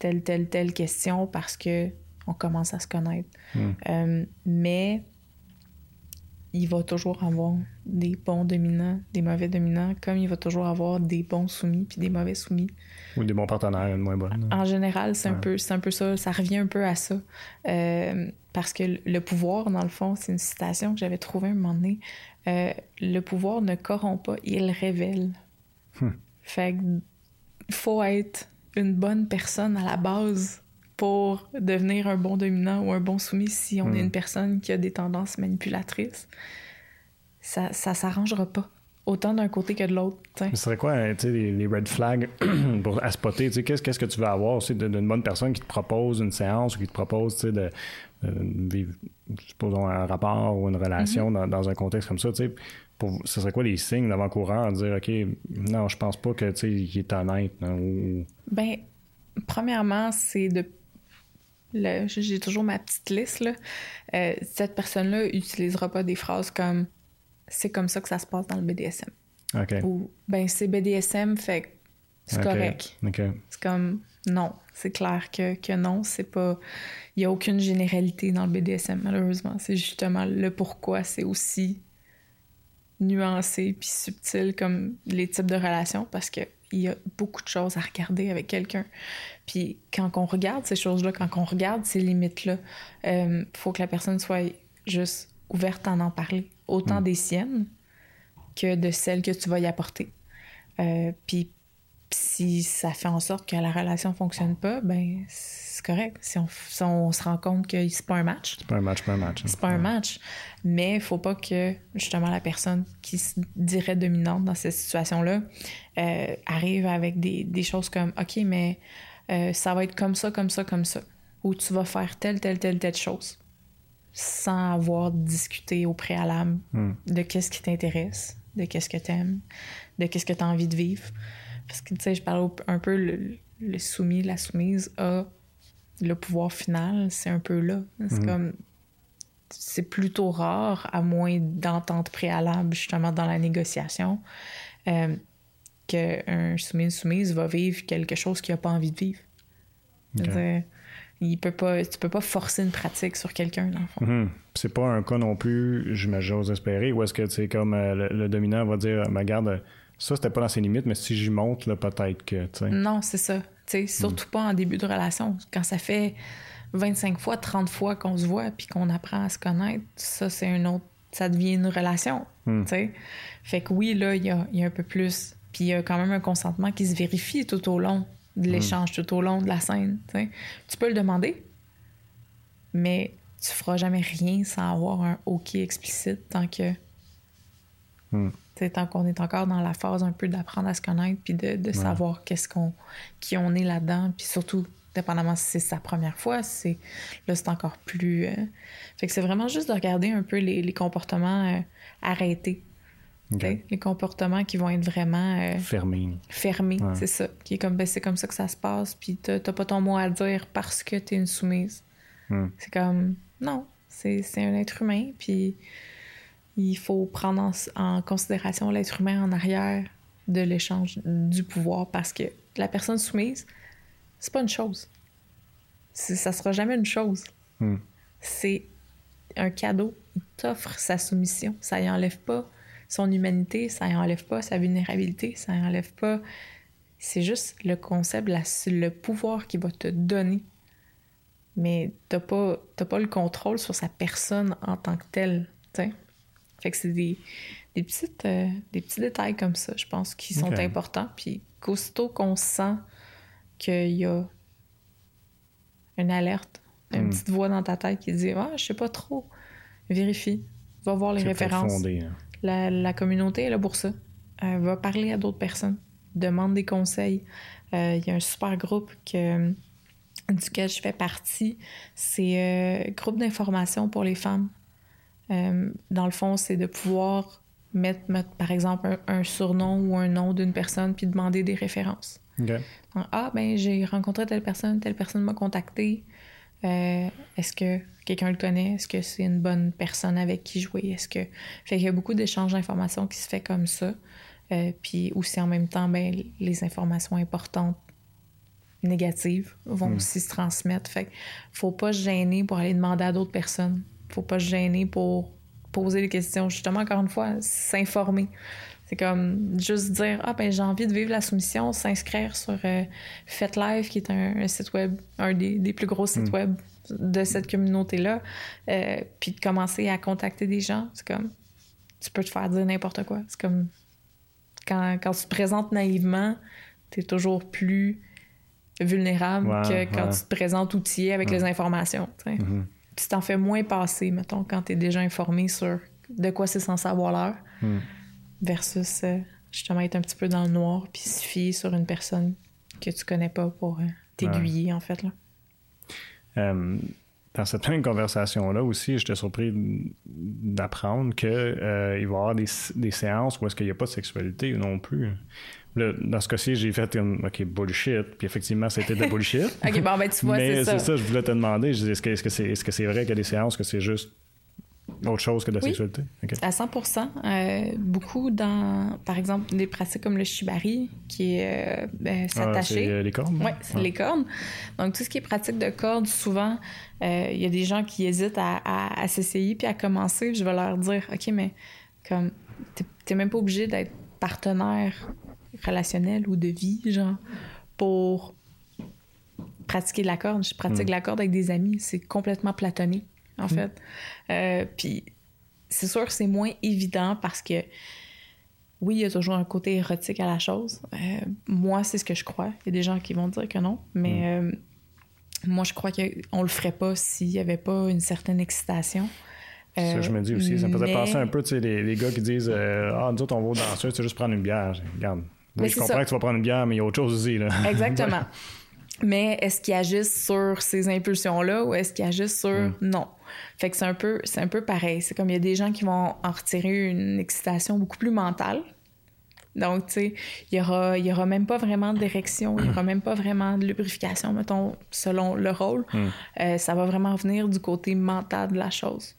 telle, telle, telle question parce que on commence à se connaître. Hmm. Euh, mais il va toujours avoir des bons dominants, des mauvais dominants, comme il va toujours avoir des bons soumis puis des mauvais soumis. Ou des bons partenaires, une moins bonne. En général, c'est un peu, un peu ça. Ça revient un peu à ça, euh, parce que le pouvoir, dans le fond, c'est une citation que j'avais trouvée un moment donné. Euh, le pouvoir ne corrompt pas, il révèle. Hmm. Fait qu'il faut être une bonne personne à la base pour devenir un bon dominant ou un bon soumis si on est hmm. une personne qui a des tendances manipulatrices. Ça, ça s'arrangera pas. Autant d'un côté que de l'autre. Ce serait quoi hein, les, les red flags pour à spotter? Qu'est-ce, qu'est-ce que tu veux avoir d'une bonne personne qui te propose une séance ou qui te propose de, de, vivre, supposons, un rapport ou une relation dans, dans, un contexte comme ça? Ce serait quoi les signes d'avant-coureur dire OK, non, je pense pas que il est honnête ou... Ben, premièrement, c'est de j'ai toujours ma petite liste là. Euh, cette personne-là utilisera pas des phrases comme c'est comme ça que ça se passe dans le BDSM. OK. Ou ben c'est BDSM fait c'est correct. C'est comme non, c'est clair que, que non, c'est pas il y a aucune généralité dans le BDSM malheureusement, c'est justement le pourquoi c'est aussi nuancé puis subtil comme les types de relations parce que il y a beaucoup de choses à regarder avec quelqu'un. Puis quand on regarde ces choses-là, quand on regarde ces limites-là, il euh, faut que la personne soit juste ouverte à en parler, autant mm. des siennes que de celles que tu vas y apporter. Euh, puis si ça fait en sorte que la relation fonctionne pas, ben c'est correct. Si on, se rend compte que c'est pas un match. C'est pas un match, pas un match. Hein. C'est pas un match. Mais il faut pas que justement la personne qui se dirait dominante dans cette situation-là euh, arrive avec des, des, choses comme OK, mais euh, ça va être comme ça, comme ça, comme ça. Ou tu vas faire telle, telle, telle, telle chose. Sans avoir discuté au préalable hmm. de qu'est-ce qui t'intéresse, de qu'est-ce que t'aimes, de qu'est-ce que tu as envie de vivre. Parce que, tu sais, je parle un peu le, soumis, la soumise a le pouvoir final, c'est un peu là. C'est mhm. comme. C'est plutôt rare, à moins d'entente préalable, justement, dans la négociation, euh, qu'un soumis soumise va vivre quelque chose qu'il n'a pas envie de vivre. il peut pas, tu peux pas forcer une pratique sur quelqu'un, dans le fond. Mhm. C'est pas un cas non plus, j'ose espérer, où est-ce que, c'est comme euh, le, dominant va dire, ma garde, ça, c'était pas dans ses limites, mais si j'y monte, là, peut-être que. Non, c'est ça. surtout pas en début de relation. Quand ça fait 25 fois, 30 fois qu'on se voit puis qu'on apprend à se connaître, ça, c'est un autre. Ça devient une relation. Hmm. Fait que oui, là, il y a, un peu plus. Puis il y a quand même un consentement qui se vérifie tout au long de hmm. l'échange, tout au long de la scène. Tu peux le demander, mais tu feras jamais rien sans avoir un OK explicite tant que. Tant qu'on est encore dans la phase un peu d'apprendre à se connaître, puis de, savoir qu'est-ce qu'on, qui on est là-dedans, puis surtout, dépendamment si c'est sa première fois, c'est là c'est encore plus. Euh, fait que c'est vraiment juste de regarder un peu les, comportements euh, arrêtés. Les comportements qui vont être vraiment euh, fermés. Fermés, c'est ça. Qui est comme ben, c'est comme ça que ça se passe, puis t'as, pas ton mot à dire parce que t'es une soumise. Hmm. C'est comme non, c'est, un être humain, puis il faut prendre en, considération l'être humain en arrière de l'échange du pouvoir parce que la personne soumise, c'est pas une chose. ça sera jamais une chose. Hmm. C'est un cadeau. Il t'offre sa soumission. Ça y enlève pas son humanité, ça y enlève pas sa vulnérabilité, ça y enlève pas. C'est juste le concept, le pouvoir qu'il va te donner. Mais t'as pas, pas le contrôle sur sa personne en tant que telle. Fait que c'est des, des, petites, euh, des petits détails comme ça, je pense, qui sont importants. Puis qu'aussitôt qu'on sent qu'il y a une alerte, une hmm. petite voix dans ta tête qui dit Ah, je sais pas trop, vérifie, va voir les références. Hein. La, communauté est là pour ça. Elle va parler à d'autres personnes, demande des conseils. Euh, il y a un super groupe que, duquel je fais partie. C'est euh, groupe d'information pour les femmes. Euh, dans le fond, c'est de pouvoir mettre, par exemple, un, surnom ou un nom d'une personne puis demander des références. ah, ben, j'ai rencontré telle personne, telle personne m'a contacté. Euh, est-ce que quelqu'un le connaît? Est-ce que c'est une bonne personne avec qui jouer? Est-ce que. Fait qu'il y a beaucoup d'échanges d'informations qui se fait comme ça. Euh, puis aussi en même temps, ben, les informations importantes négatives vont hmm. aussi se transmettre. Fait qu'il faut pas se gêner pour aller demander à d'autres personnes. Faut pas se gêner pour poser des questions. Justement, encore une fois, s'informer. C'est comme juste dire Ah, ben j'ai envie de vivre la soumission, s'inscrire sur euh, FetLife, qui est un, site web, un des, plus gros sites hmm. web de cette communauté-là, euh, puis de commencer à contacter des gens. C'est comme Tu peux te faire dire n'importe quoi. C'est comme quand, quand tu te présentes naïvement, tu es toujours plus vulnérable que quand tu te présentes outillé avec les informations. Mm-hmm. Tu t'en fais moins passer, mettons, quand tu es déjà informé sur de quoi c'est censé avoir l'air. Hmm versus euh, justement être un petit peu dans le noir puis se fier sur une personne que tu connais pas pour euh, t'aiguiller, en fait. Là. Euh, dans cette même conversation-là aussi, j'étais surpris d'apprendre qu'il va y avoir des, des, séances où est-ce qu'il n'y a pas de sexualité non plus. Dans ce cas-ci, j'ai fait une OK, bullshit. Puis effectivement, c'était de bullshit. OK, bon, ben tu vois, c'est ça. c'est ça, je voulais te demander. Est-ce que c'est est -ce c'est vrai qu'il y a des séances que c'est juste autre chose que de la sexualité? À 100% euh, Beaucoup dans, par exemple, des pratiques comme le shibari, qui est euh, ben, ah, s'attacher. c'est les cordes? Oui, c'est les cordes. Donc, tout ce qui est pratique de cordes, souvent, euh, il y a des gens qui hésitent à, s'essayer puis à commencer. Je vais leur dire, OK, mais comme, t'es même pas obligé d'être partenaire relationnel ou de vie, genre, pour pratiquer la corde. Je pratique hmm. la corde avec des amis. C'est complètement platonique en mm. fait. Euh, puis c'est sûr que c'est moins évident parce que oui, il y a toujours un côté érotique à la chose. Euh, moi, c'est ce que je crois. Il y a des gens qui vont dire que non, mais mm. euh, moi, je crois qu'on le ferait pas s'il y avait pas une certaine excitation. ça, je me dis aussi. Ça me faisait penser un peu, tu sais, les, gars qui disent Ah, nous autres, on va au danseur, tu juste prendre une bière. Regarde. Oui, je comprends que tu vas prendre une bière, mais il y a autre chose aussi. Là. Exactement. mais est-ce qu'il agissent sur ces impulsions-là ou est-ce qu'il agissent sur mm. non? Fait que c'est un peu, c'est un peu pareil. C'est comme il y a des gens qui vont en retirer une excitation beaucoup plus mentale. Donc, tu sais, il y aura, y aura même pas vraiment d'érection, il y aura même pas vraiment de lubrification, mettons, selon le rôle. Hmm. Euh, ça va vraiment venir du côté mental de la chose.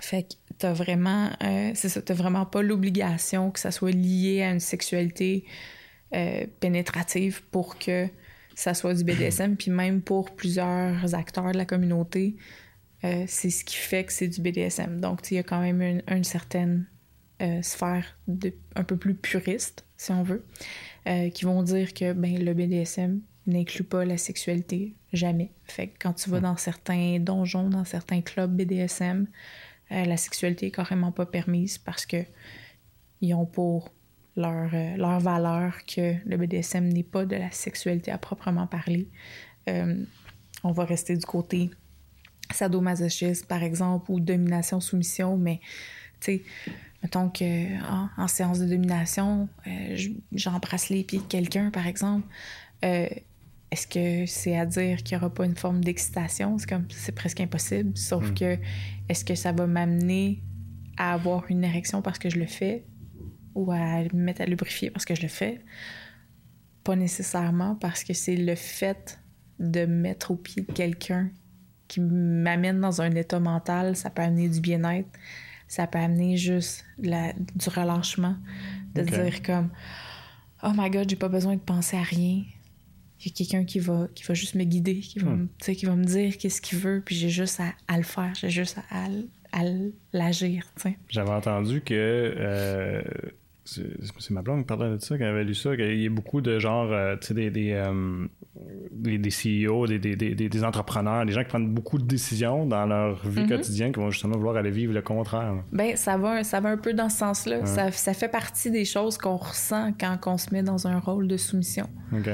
Fait que t'as vraiment, euh, c'est ça, t'as vraiment pas l'obligation que ça soit lié à une sexualité euh, pénétrative pour que ça soit du BDSM. Puis même pour plusieurs acteurs de la communauté, euh, c'est ce qui fait que c'est du BDSM. Donc, il y a quand même une, certaine sphère de, un peu plus puriste, si on veut, qui vont dire que ben, le BDSM n'inclut pas la sexualité, jamais. Fait que quand tu vas hmm. dans certains donjons, dans certains clubs BDSM, la sexualité est carrément pas permise parce que ils ont pour leur, leur valeur que le BDSM n'est pas de la sexualité à proprement parler. on va rester du côté sadomasochisme, par exemple, ou domination-soumission, mais, tu sais, mettons que en, séance de domination, euh, j'embrasse les pieds de quelqu'un, par exemple, euh, est-ce que c'est à dire qu'il n'y aura pas une forme d'excitation? C'est comme, c'est presque impossible. Sauf hmm. que, est-ce que ça va m'amener à avoir une érection parce que je le fais? Ou à me mettre à lubrifier parce que je le fais? Pas nécessairement parce que c'est le fait de mettre au pied quelqu'un qui m'amène dans un état mental. Ça peut amener du bien-être. Ça peut amener juste la, du relâchement. De dire comme, oh my god, j'ai pas besoin de penser à rien il y a quelqu'un qui va, qui va juste me guider, qui va, hmm. qui va me dire qu'est-ce qu'il veut, puis j'ai juste à, le faire, j'ai juste à, à, l'agir. J'avais entendu que euh, c'est ma blonde qui parlait de ça, qui avait lu ça, qu'il y a beaucoup de genre, euh, tu sais, des, des, euh, des, CEO, des, des, entrepreneurs, des gens qui prennent beaucoup de décisions dans leur vie mm-hmm. quotidienne, qui vont justement vouloir aller vivre le contraire. Ben, ça va, ça va un peu dans ce sens-là. Ça, ça, fait partie des choses qu'on ressent quand on se met dans un rôle de soumission. Euh,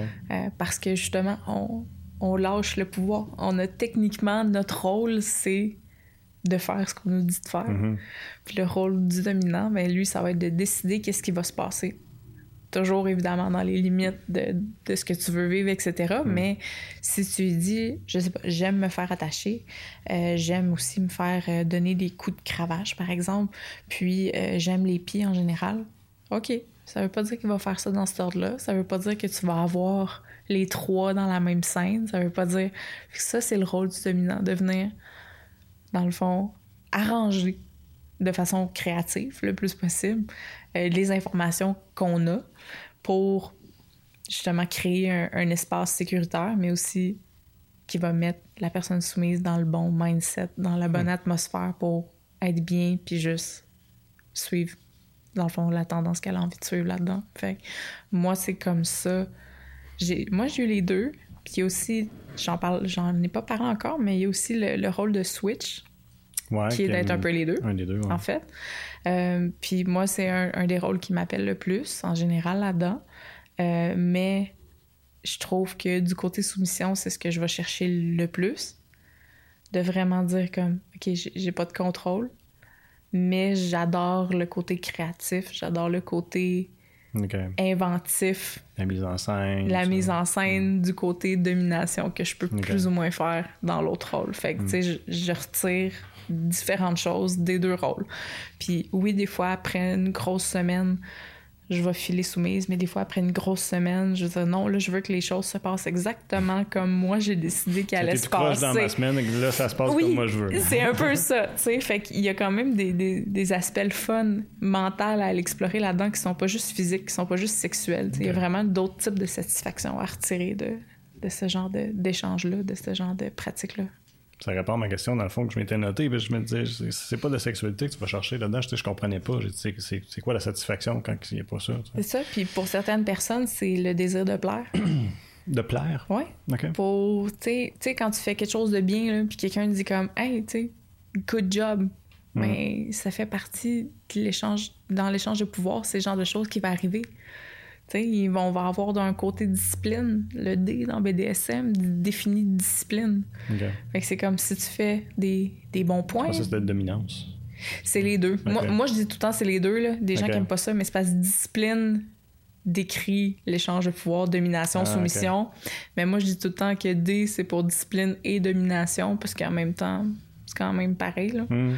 parce que justement, on, on lâche le pouvoir. On a techniquement notre rôle, c'est de faire ce qu'on nous dit de faire. Mm-hmm. Puis le rôle du dominant, ben lui, ça va être de décider qu'est-ce qui va se passer. Toujours évidemment dans les limites de, de ce que tu veux vivre, etc. Mm. Mais si tu dis, je sais pas, j'aime me faire attacher, euh, j'aime aussi me faire euh, donner des coups de cravache, par exemple, puis euh, j'aime les pieds en général, OK. Ça veut pas dire qu'il va faire ça dans cet ordre-là. Ça veut pas dire que tu vas avoir les trois dans la même scène. Ça veut pas dire. Ça, c'est le rôle du dominant, de venir dans le fond, arranger de façon créative le plus possible euh, les informations qu'on a pour justement créer un, espace sécuritaire, mais aussi qui va mettre la personne soumise dans le bon mindset, dans la bonne hmm. atmosphère pour être bien, puis juste suivre, dans le fond, la tendance qu'elle a envie de suivre là-dedans. Fait moi, c'est comme ça. J'ai, moi, j'ai eu les deux. Puis aussi, j'en parle, j'en ai pas parlé encore, mais il y a aussi le, rôle de switch, qui est d'être un peu les deux, un des deux en fait. Euh, puis moi, c'est un, des rôles qui m'appelle le plus, en général, là-dedans. Euh, mais je trouve que du côté soumission, c'est ce que je vais chercher le plus. De vraiment dire comme, OK, j'ai pas de contrôle, mais j'adore le côté créatif, j'adore le côté inventif. La mise en scène. La mise en scène du côté domination que je peux plus ou moins faire dans l'autre rôle. Fait que, tu sais, je, retire différentes choses des deux rôles. Puis oui, des fois, après une grosse semaine, je vais filer soumise, mais des fois, après une grosse semaine, je dis non, là, je veux que les choses se passent exactement comme moi, j'ai décidé qu'elles allaient se passer. dans ma semaine, là, ça se passe comme moi je veux. c'est un peu ça, tu sais. Fait qu'il y a quand même des, des, des aspects fun mentaux à l'explorer là-dedans qui sont pas juste physiques, qui sont pas juste sexuels. Il y a vraiment d'autres types de satisfaction à retirer de, de ce genre d'échange-là, de ce genre de pratique-là ça répond à ma question dans le fond que je m'étais noté. je me disais, c'est pas de sexualité que tu vas chercher là-dedans. Je, je comprenais pas. C'est quoi la satisfaction quand il n'y a pas ça? C'est ça. Puis pour certaines personnes, c'est le désir de plaire. de plaire? Oui. Pour, tu sais, quand tu fais quelque chose de bien, puis quelqu'un dit comme, hey, tu sais, good job. Mais mm. ben, ça fait partie de l'échange, dans l'échange de pouvoir, c'est le genre de choses qui va arriver. Ils vont, on va avoir d'un côté discipline. Le D dans BDSM définit discipline. c'est comme si tu fais des, des bons points. c'est de dominance. C'est les deux. Moi, moi, je dis tout le temps c'est les deux. Là. Des gens qui n'aiment pas ça, mais c'est parce que discipline décrit l'échange de pouvoir, domination, ah, soumission. Mais moi, je dis tout le temps que D, c'est pour discipline et domination, parce qu'en même temps, c'est quand même pareil. Là. Hum.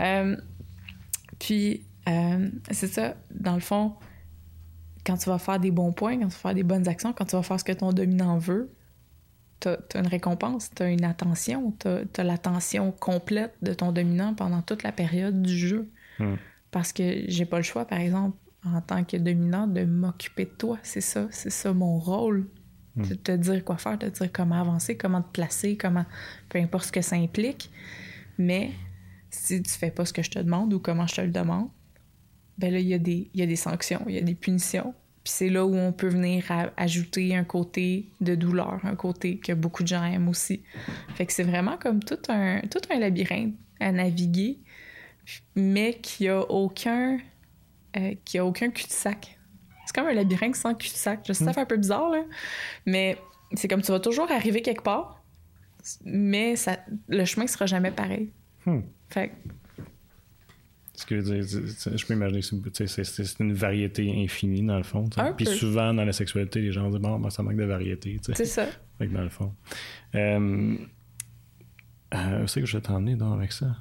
Euh, puis, euh, c'est ça, dans le fond, quand tu vas faire des bons points, quand tu vas faire des bonnes actions, quand tu vas faire ce que ton dominant veut, tu as, une récompense, tu as une attention, tu as, l'attention complète de ton dominant pendant toute la période du jeu. Hmm. Parce que j'ai pas le choix, par exemple, en tant que dominant, de m'occuper de toi. C'est ça, c'est ça mon rôle. Hmm. De te dire quoi faire, de te dire comment avancer, comment te placer, comment. peu importe ce que ça implique. Mais si tu fais pas ce que je te demande ou comment je te le demande, ben là, il y, a des, y a des sanctions, il y a des punitions. Puis c'est là où on peut venir ajouter un côté de douleur, un côté que beaucoup de gens aiment aussi. Fait que c'est vraiment comme tout un, tout un labyrinthe à naviguer, mais qui a aucun, euh, qui a aucun cul-de-sac. C'est comme un labyrinthe sans cul-de-sac. Je sais, ça mm. fait un peu bizarre, là, mais c'est comme tu vas toujours arriver quelque part, mais ça, le chemin sera jamais pareil. Hmm. Fait Ce que je veux dire, c'est- je peux imaginer que c'est- une variété infinie dans le fond. Puis souvent dans la sexualité, les gens disent bon, ben, ça manque de variété. c'est ça. Fait que dans le fond. Euh, euh, où c'est que je vais t'emmener donc avec ça?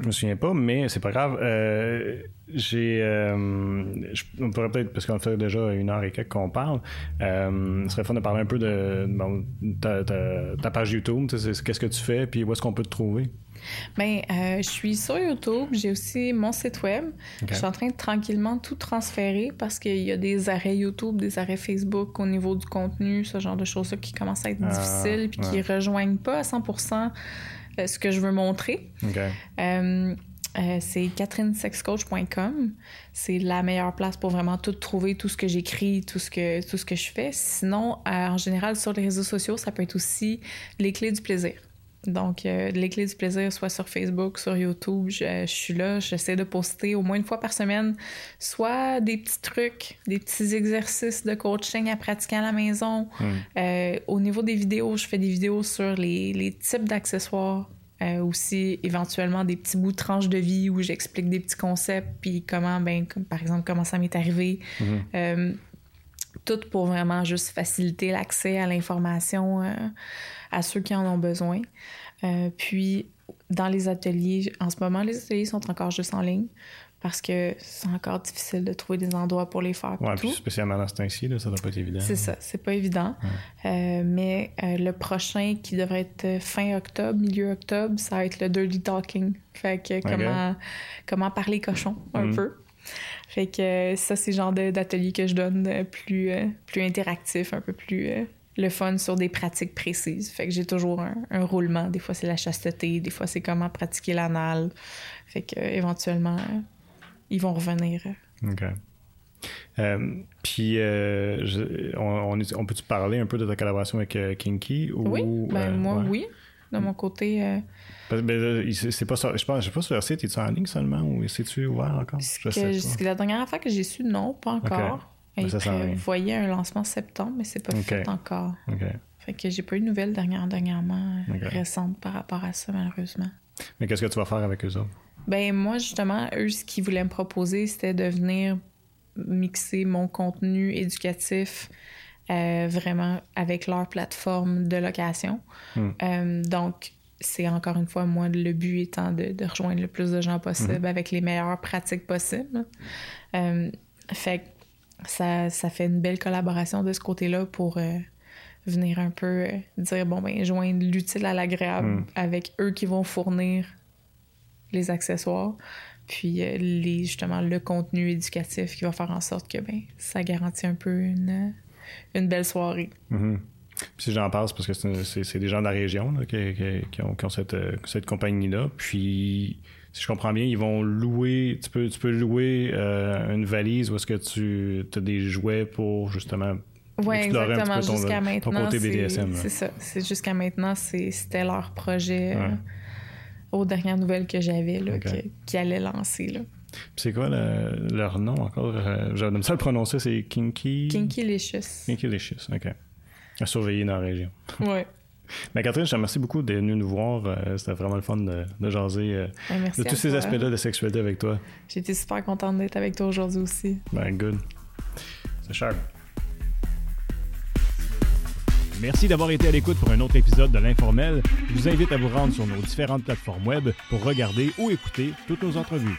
Je me souviens pas, mais c'est pas grave. Euh, j'ai. euh, je- on pourrait peut-être, parce qu'on fait déjà une heure et quelques qu'on parle, euh, ce serait fun de parler un peu de bon, ta, ta- ta page YouTube. Qu'est-ce que tu fais, puis où est-ce qu'on peut te trouver? Ben, euh, je suis sur YouTube. J'ai aussi mon site web. Je suis en train de tranquillement tout transférer parce qu'il y a des arrêts YouTube, des arrêts Facebook au niveau du contenu, ce genre de choses-là qui commencent à être Ah, difficiles puis qui ouais. rejoignent pas à 100% euh, ce que je veux montrer. OK. Euh, euh, c'est catherinesexcoach.com. C'est la meilleure place pour vraiment tout trouver, tout ce que j'écris, tout ce que tout ce que je fais. Sinon, euh, en général, sur les réseaux sociaux, ça peut être aussi les clés du plaisir. Donc, euh, les clés du plaisir, soit sur Facebook, sur YouTube, je, je suis là, j'essaie de poster au moins une fois par semaine, soit des petits trucs, des petits exercices de coaching à pratiquer à la maison. Euh, au niveau des vidéos, je fais des vidéos sur les, les types d'accessoires. Euh, aussi, éventuellement, des petits bouts de tranches de vie où j'explique des petits concepts, puis comment, ben, comme, par exemple, comment ça m'est arrivé. Mhm. Euh, tout pour vraiment juste faciliter l'accès à l'information à ceux qui en ont besoin. Euh, puis, dans les ateliers, en ce moment, les ateliers sont encore juste en ligne parce que c'est encore difficile de trouver des endroits pour les faire. Tout. puis spécialement dans ce temps-ci, ça doit pas être évident. C'est ça, c'est pas évident. Euh, mais euh, le prochain qui devrait être fin octobre, milieu octobre, ça va être le Dirty Talking. Fait que comment, comment parler cochon, un Mhm. peu. Fait que ça, c'est le genre d'atelier que je donne plus, plus interactif, un peu plus le fun sur des pratiques précises. Fait que j'ai toujours un, un roulement. Des fois, c'est la chasteté, des fois, c'est comment pratiquer l'anal. Fait que euh, éventuellement, euh, ils vont revenir. OK. Euh, puis, euh, je- on, on, est- on peut-tu parler un peu de ta collaboration avec Kinky? Ou, Oui, ben moi, ouais? oui. De mon côté, ben, c'est pas sur, je pense, je sais pas sur leur site, es-tu en ligne seulement ou c'est-tu ouvert encore? Je que- sais pas. la dernière affaire que j'ai su, non, pas encore. Ils ça s'en vient. prévoyaient un lancement en septembre, mais c'est pas fait encore. Fait que j'ai pas eu de nouvelles dernière, dernièrement euh, récentes par rapport à ça, malheureusement. Mais qu'est-ce que tu vas faire avec eux autres? Ben moi, justement, eux, ce qu'ils voulaient me proposer, c'était de venir mixer mon contenu éducatif euh, vraiment avec leur plateforme de location. Hmm. Euh, donc, c'est encore une fois, moi, le but étant de, de rejoindre le plus de gens possible Hmm. avec les meilleures pratiques possibles. Euh, fait que ça, ça fait une belle collaboration de ce côté-là pour euh, venir un peu euh, dire, bon, ben, joindre l'utile à l'agréable Hmm. avec eux qui vont fournir les accessoires, puis euh, les, justement le contenu éducatif qui va faire en sorte que ben, ça garantit un peu une, une belle soirée. Mhm. Puis si j'en passe, parce que c'est des gens de la région là, qui, qui- qui ont, qui ont cette, cette compagnie-là. Puis, si je comprends bien, ils vont louer, tu peux, tu peux louer euh, une valise où est-ce que tu as des jouets pour justement Oui, exactement. Jusqu'à maintenant, c'est- ça. C'est jusqu'à maintenant, c'était leur projet euh, aux dernières nouvelles que j'avais qui allait lancer. Là. C'est quoi le- leur nom encore? Euh, J'aime ça le prononcer, c'est Kinky... Kinky Licious. Kinky Licious, OK. À surveiller dans la région. Ouais. Mais Catherine, je te remercie beaucoup d'être venue nous voir. Euh, C'était vraiment le fun de, de jaser euh, Ben, de tous ces aspects-là de sexualité avec toi. Été super contente d'être avec toi aujourd'hui aussi. Ben, good. C'est sharp. Merci d'avoir été à l'écoute pour un autre épisode de l'Informel. Je vous invite à vous rendre sur nos différentes plateformes web pour regarder ou écouter toutes nos entrevues.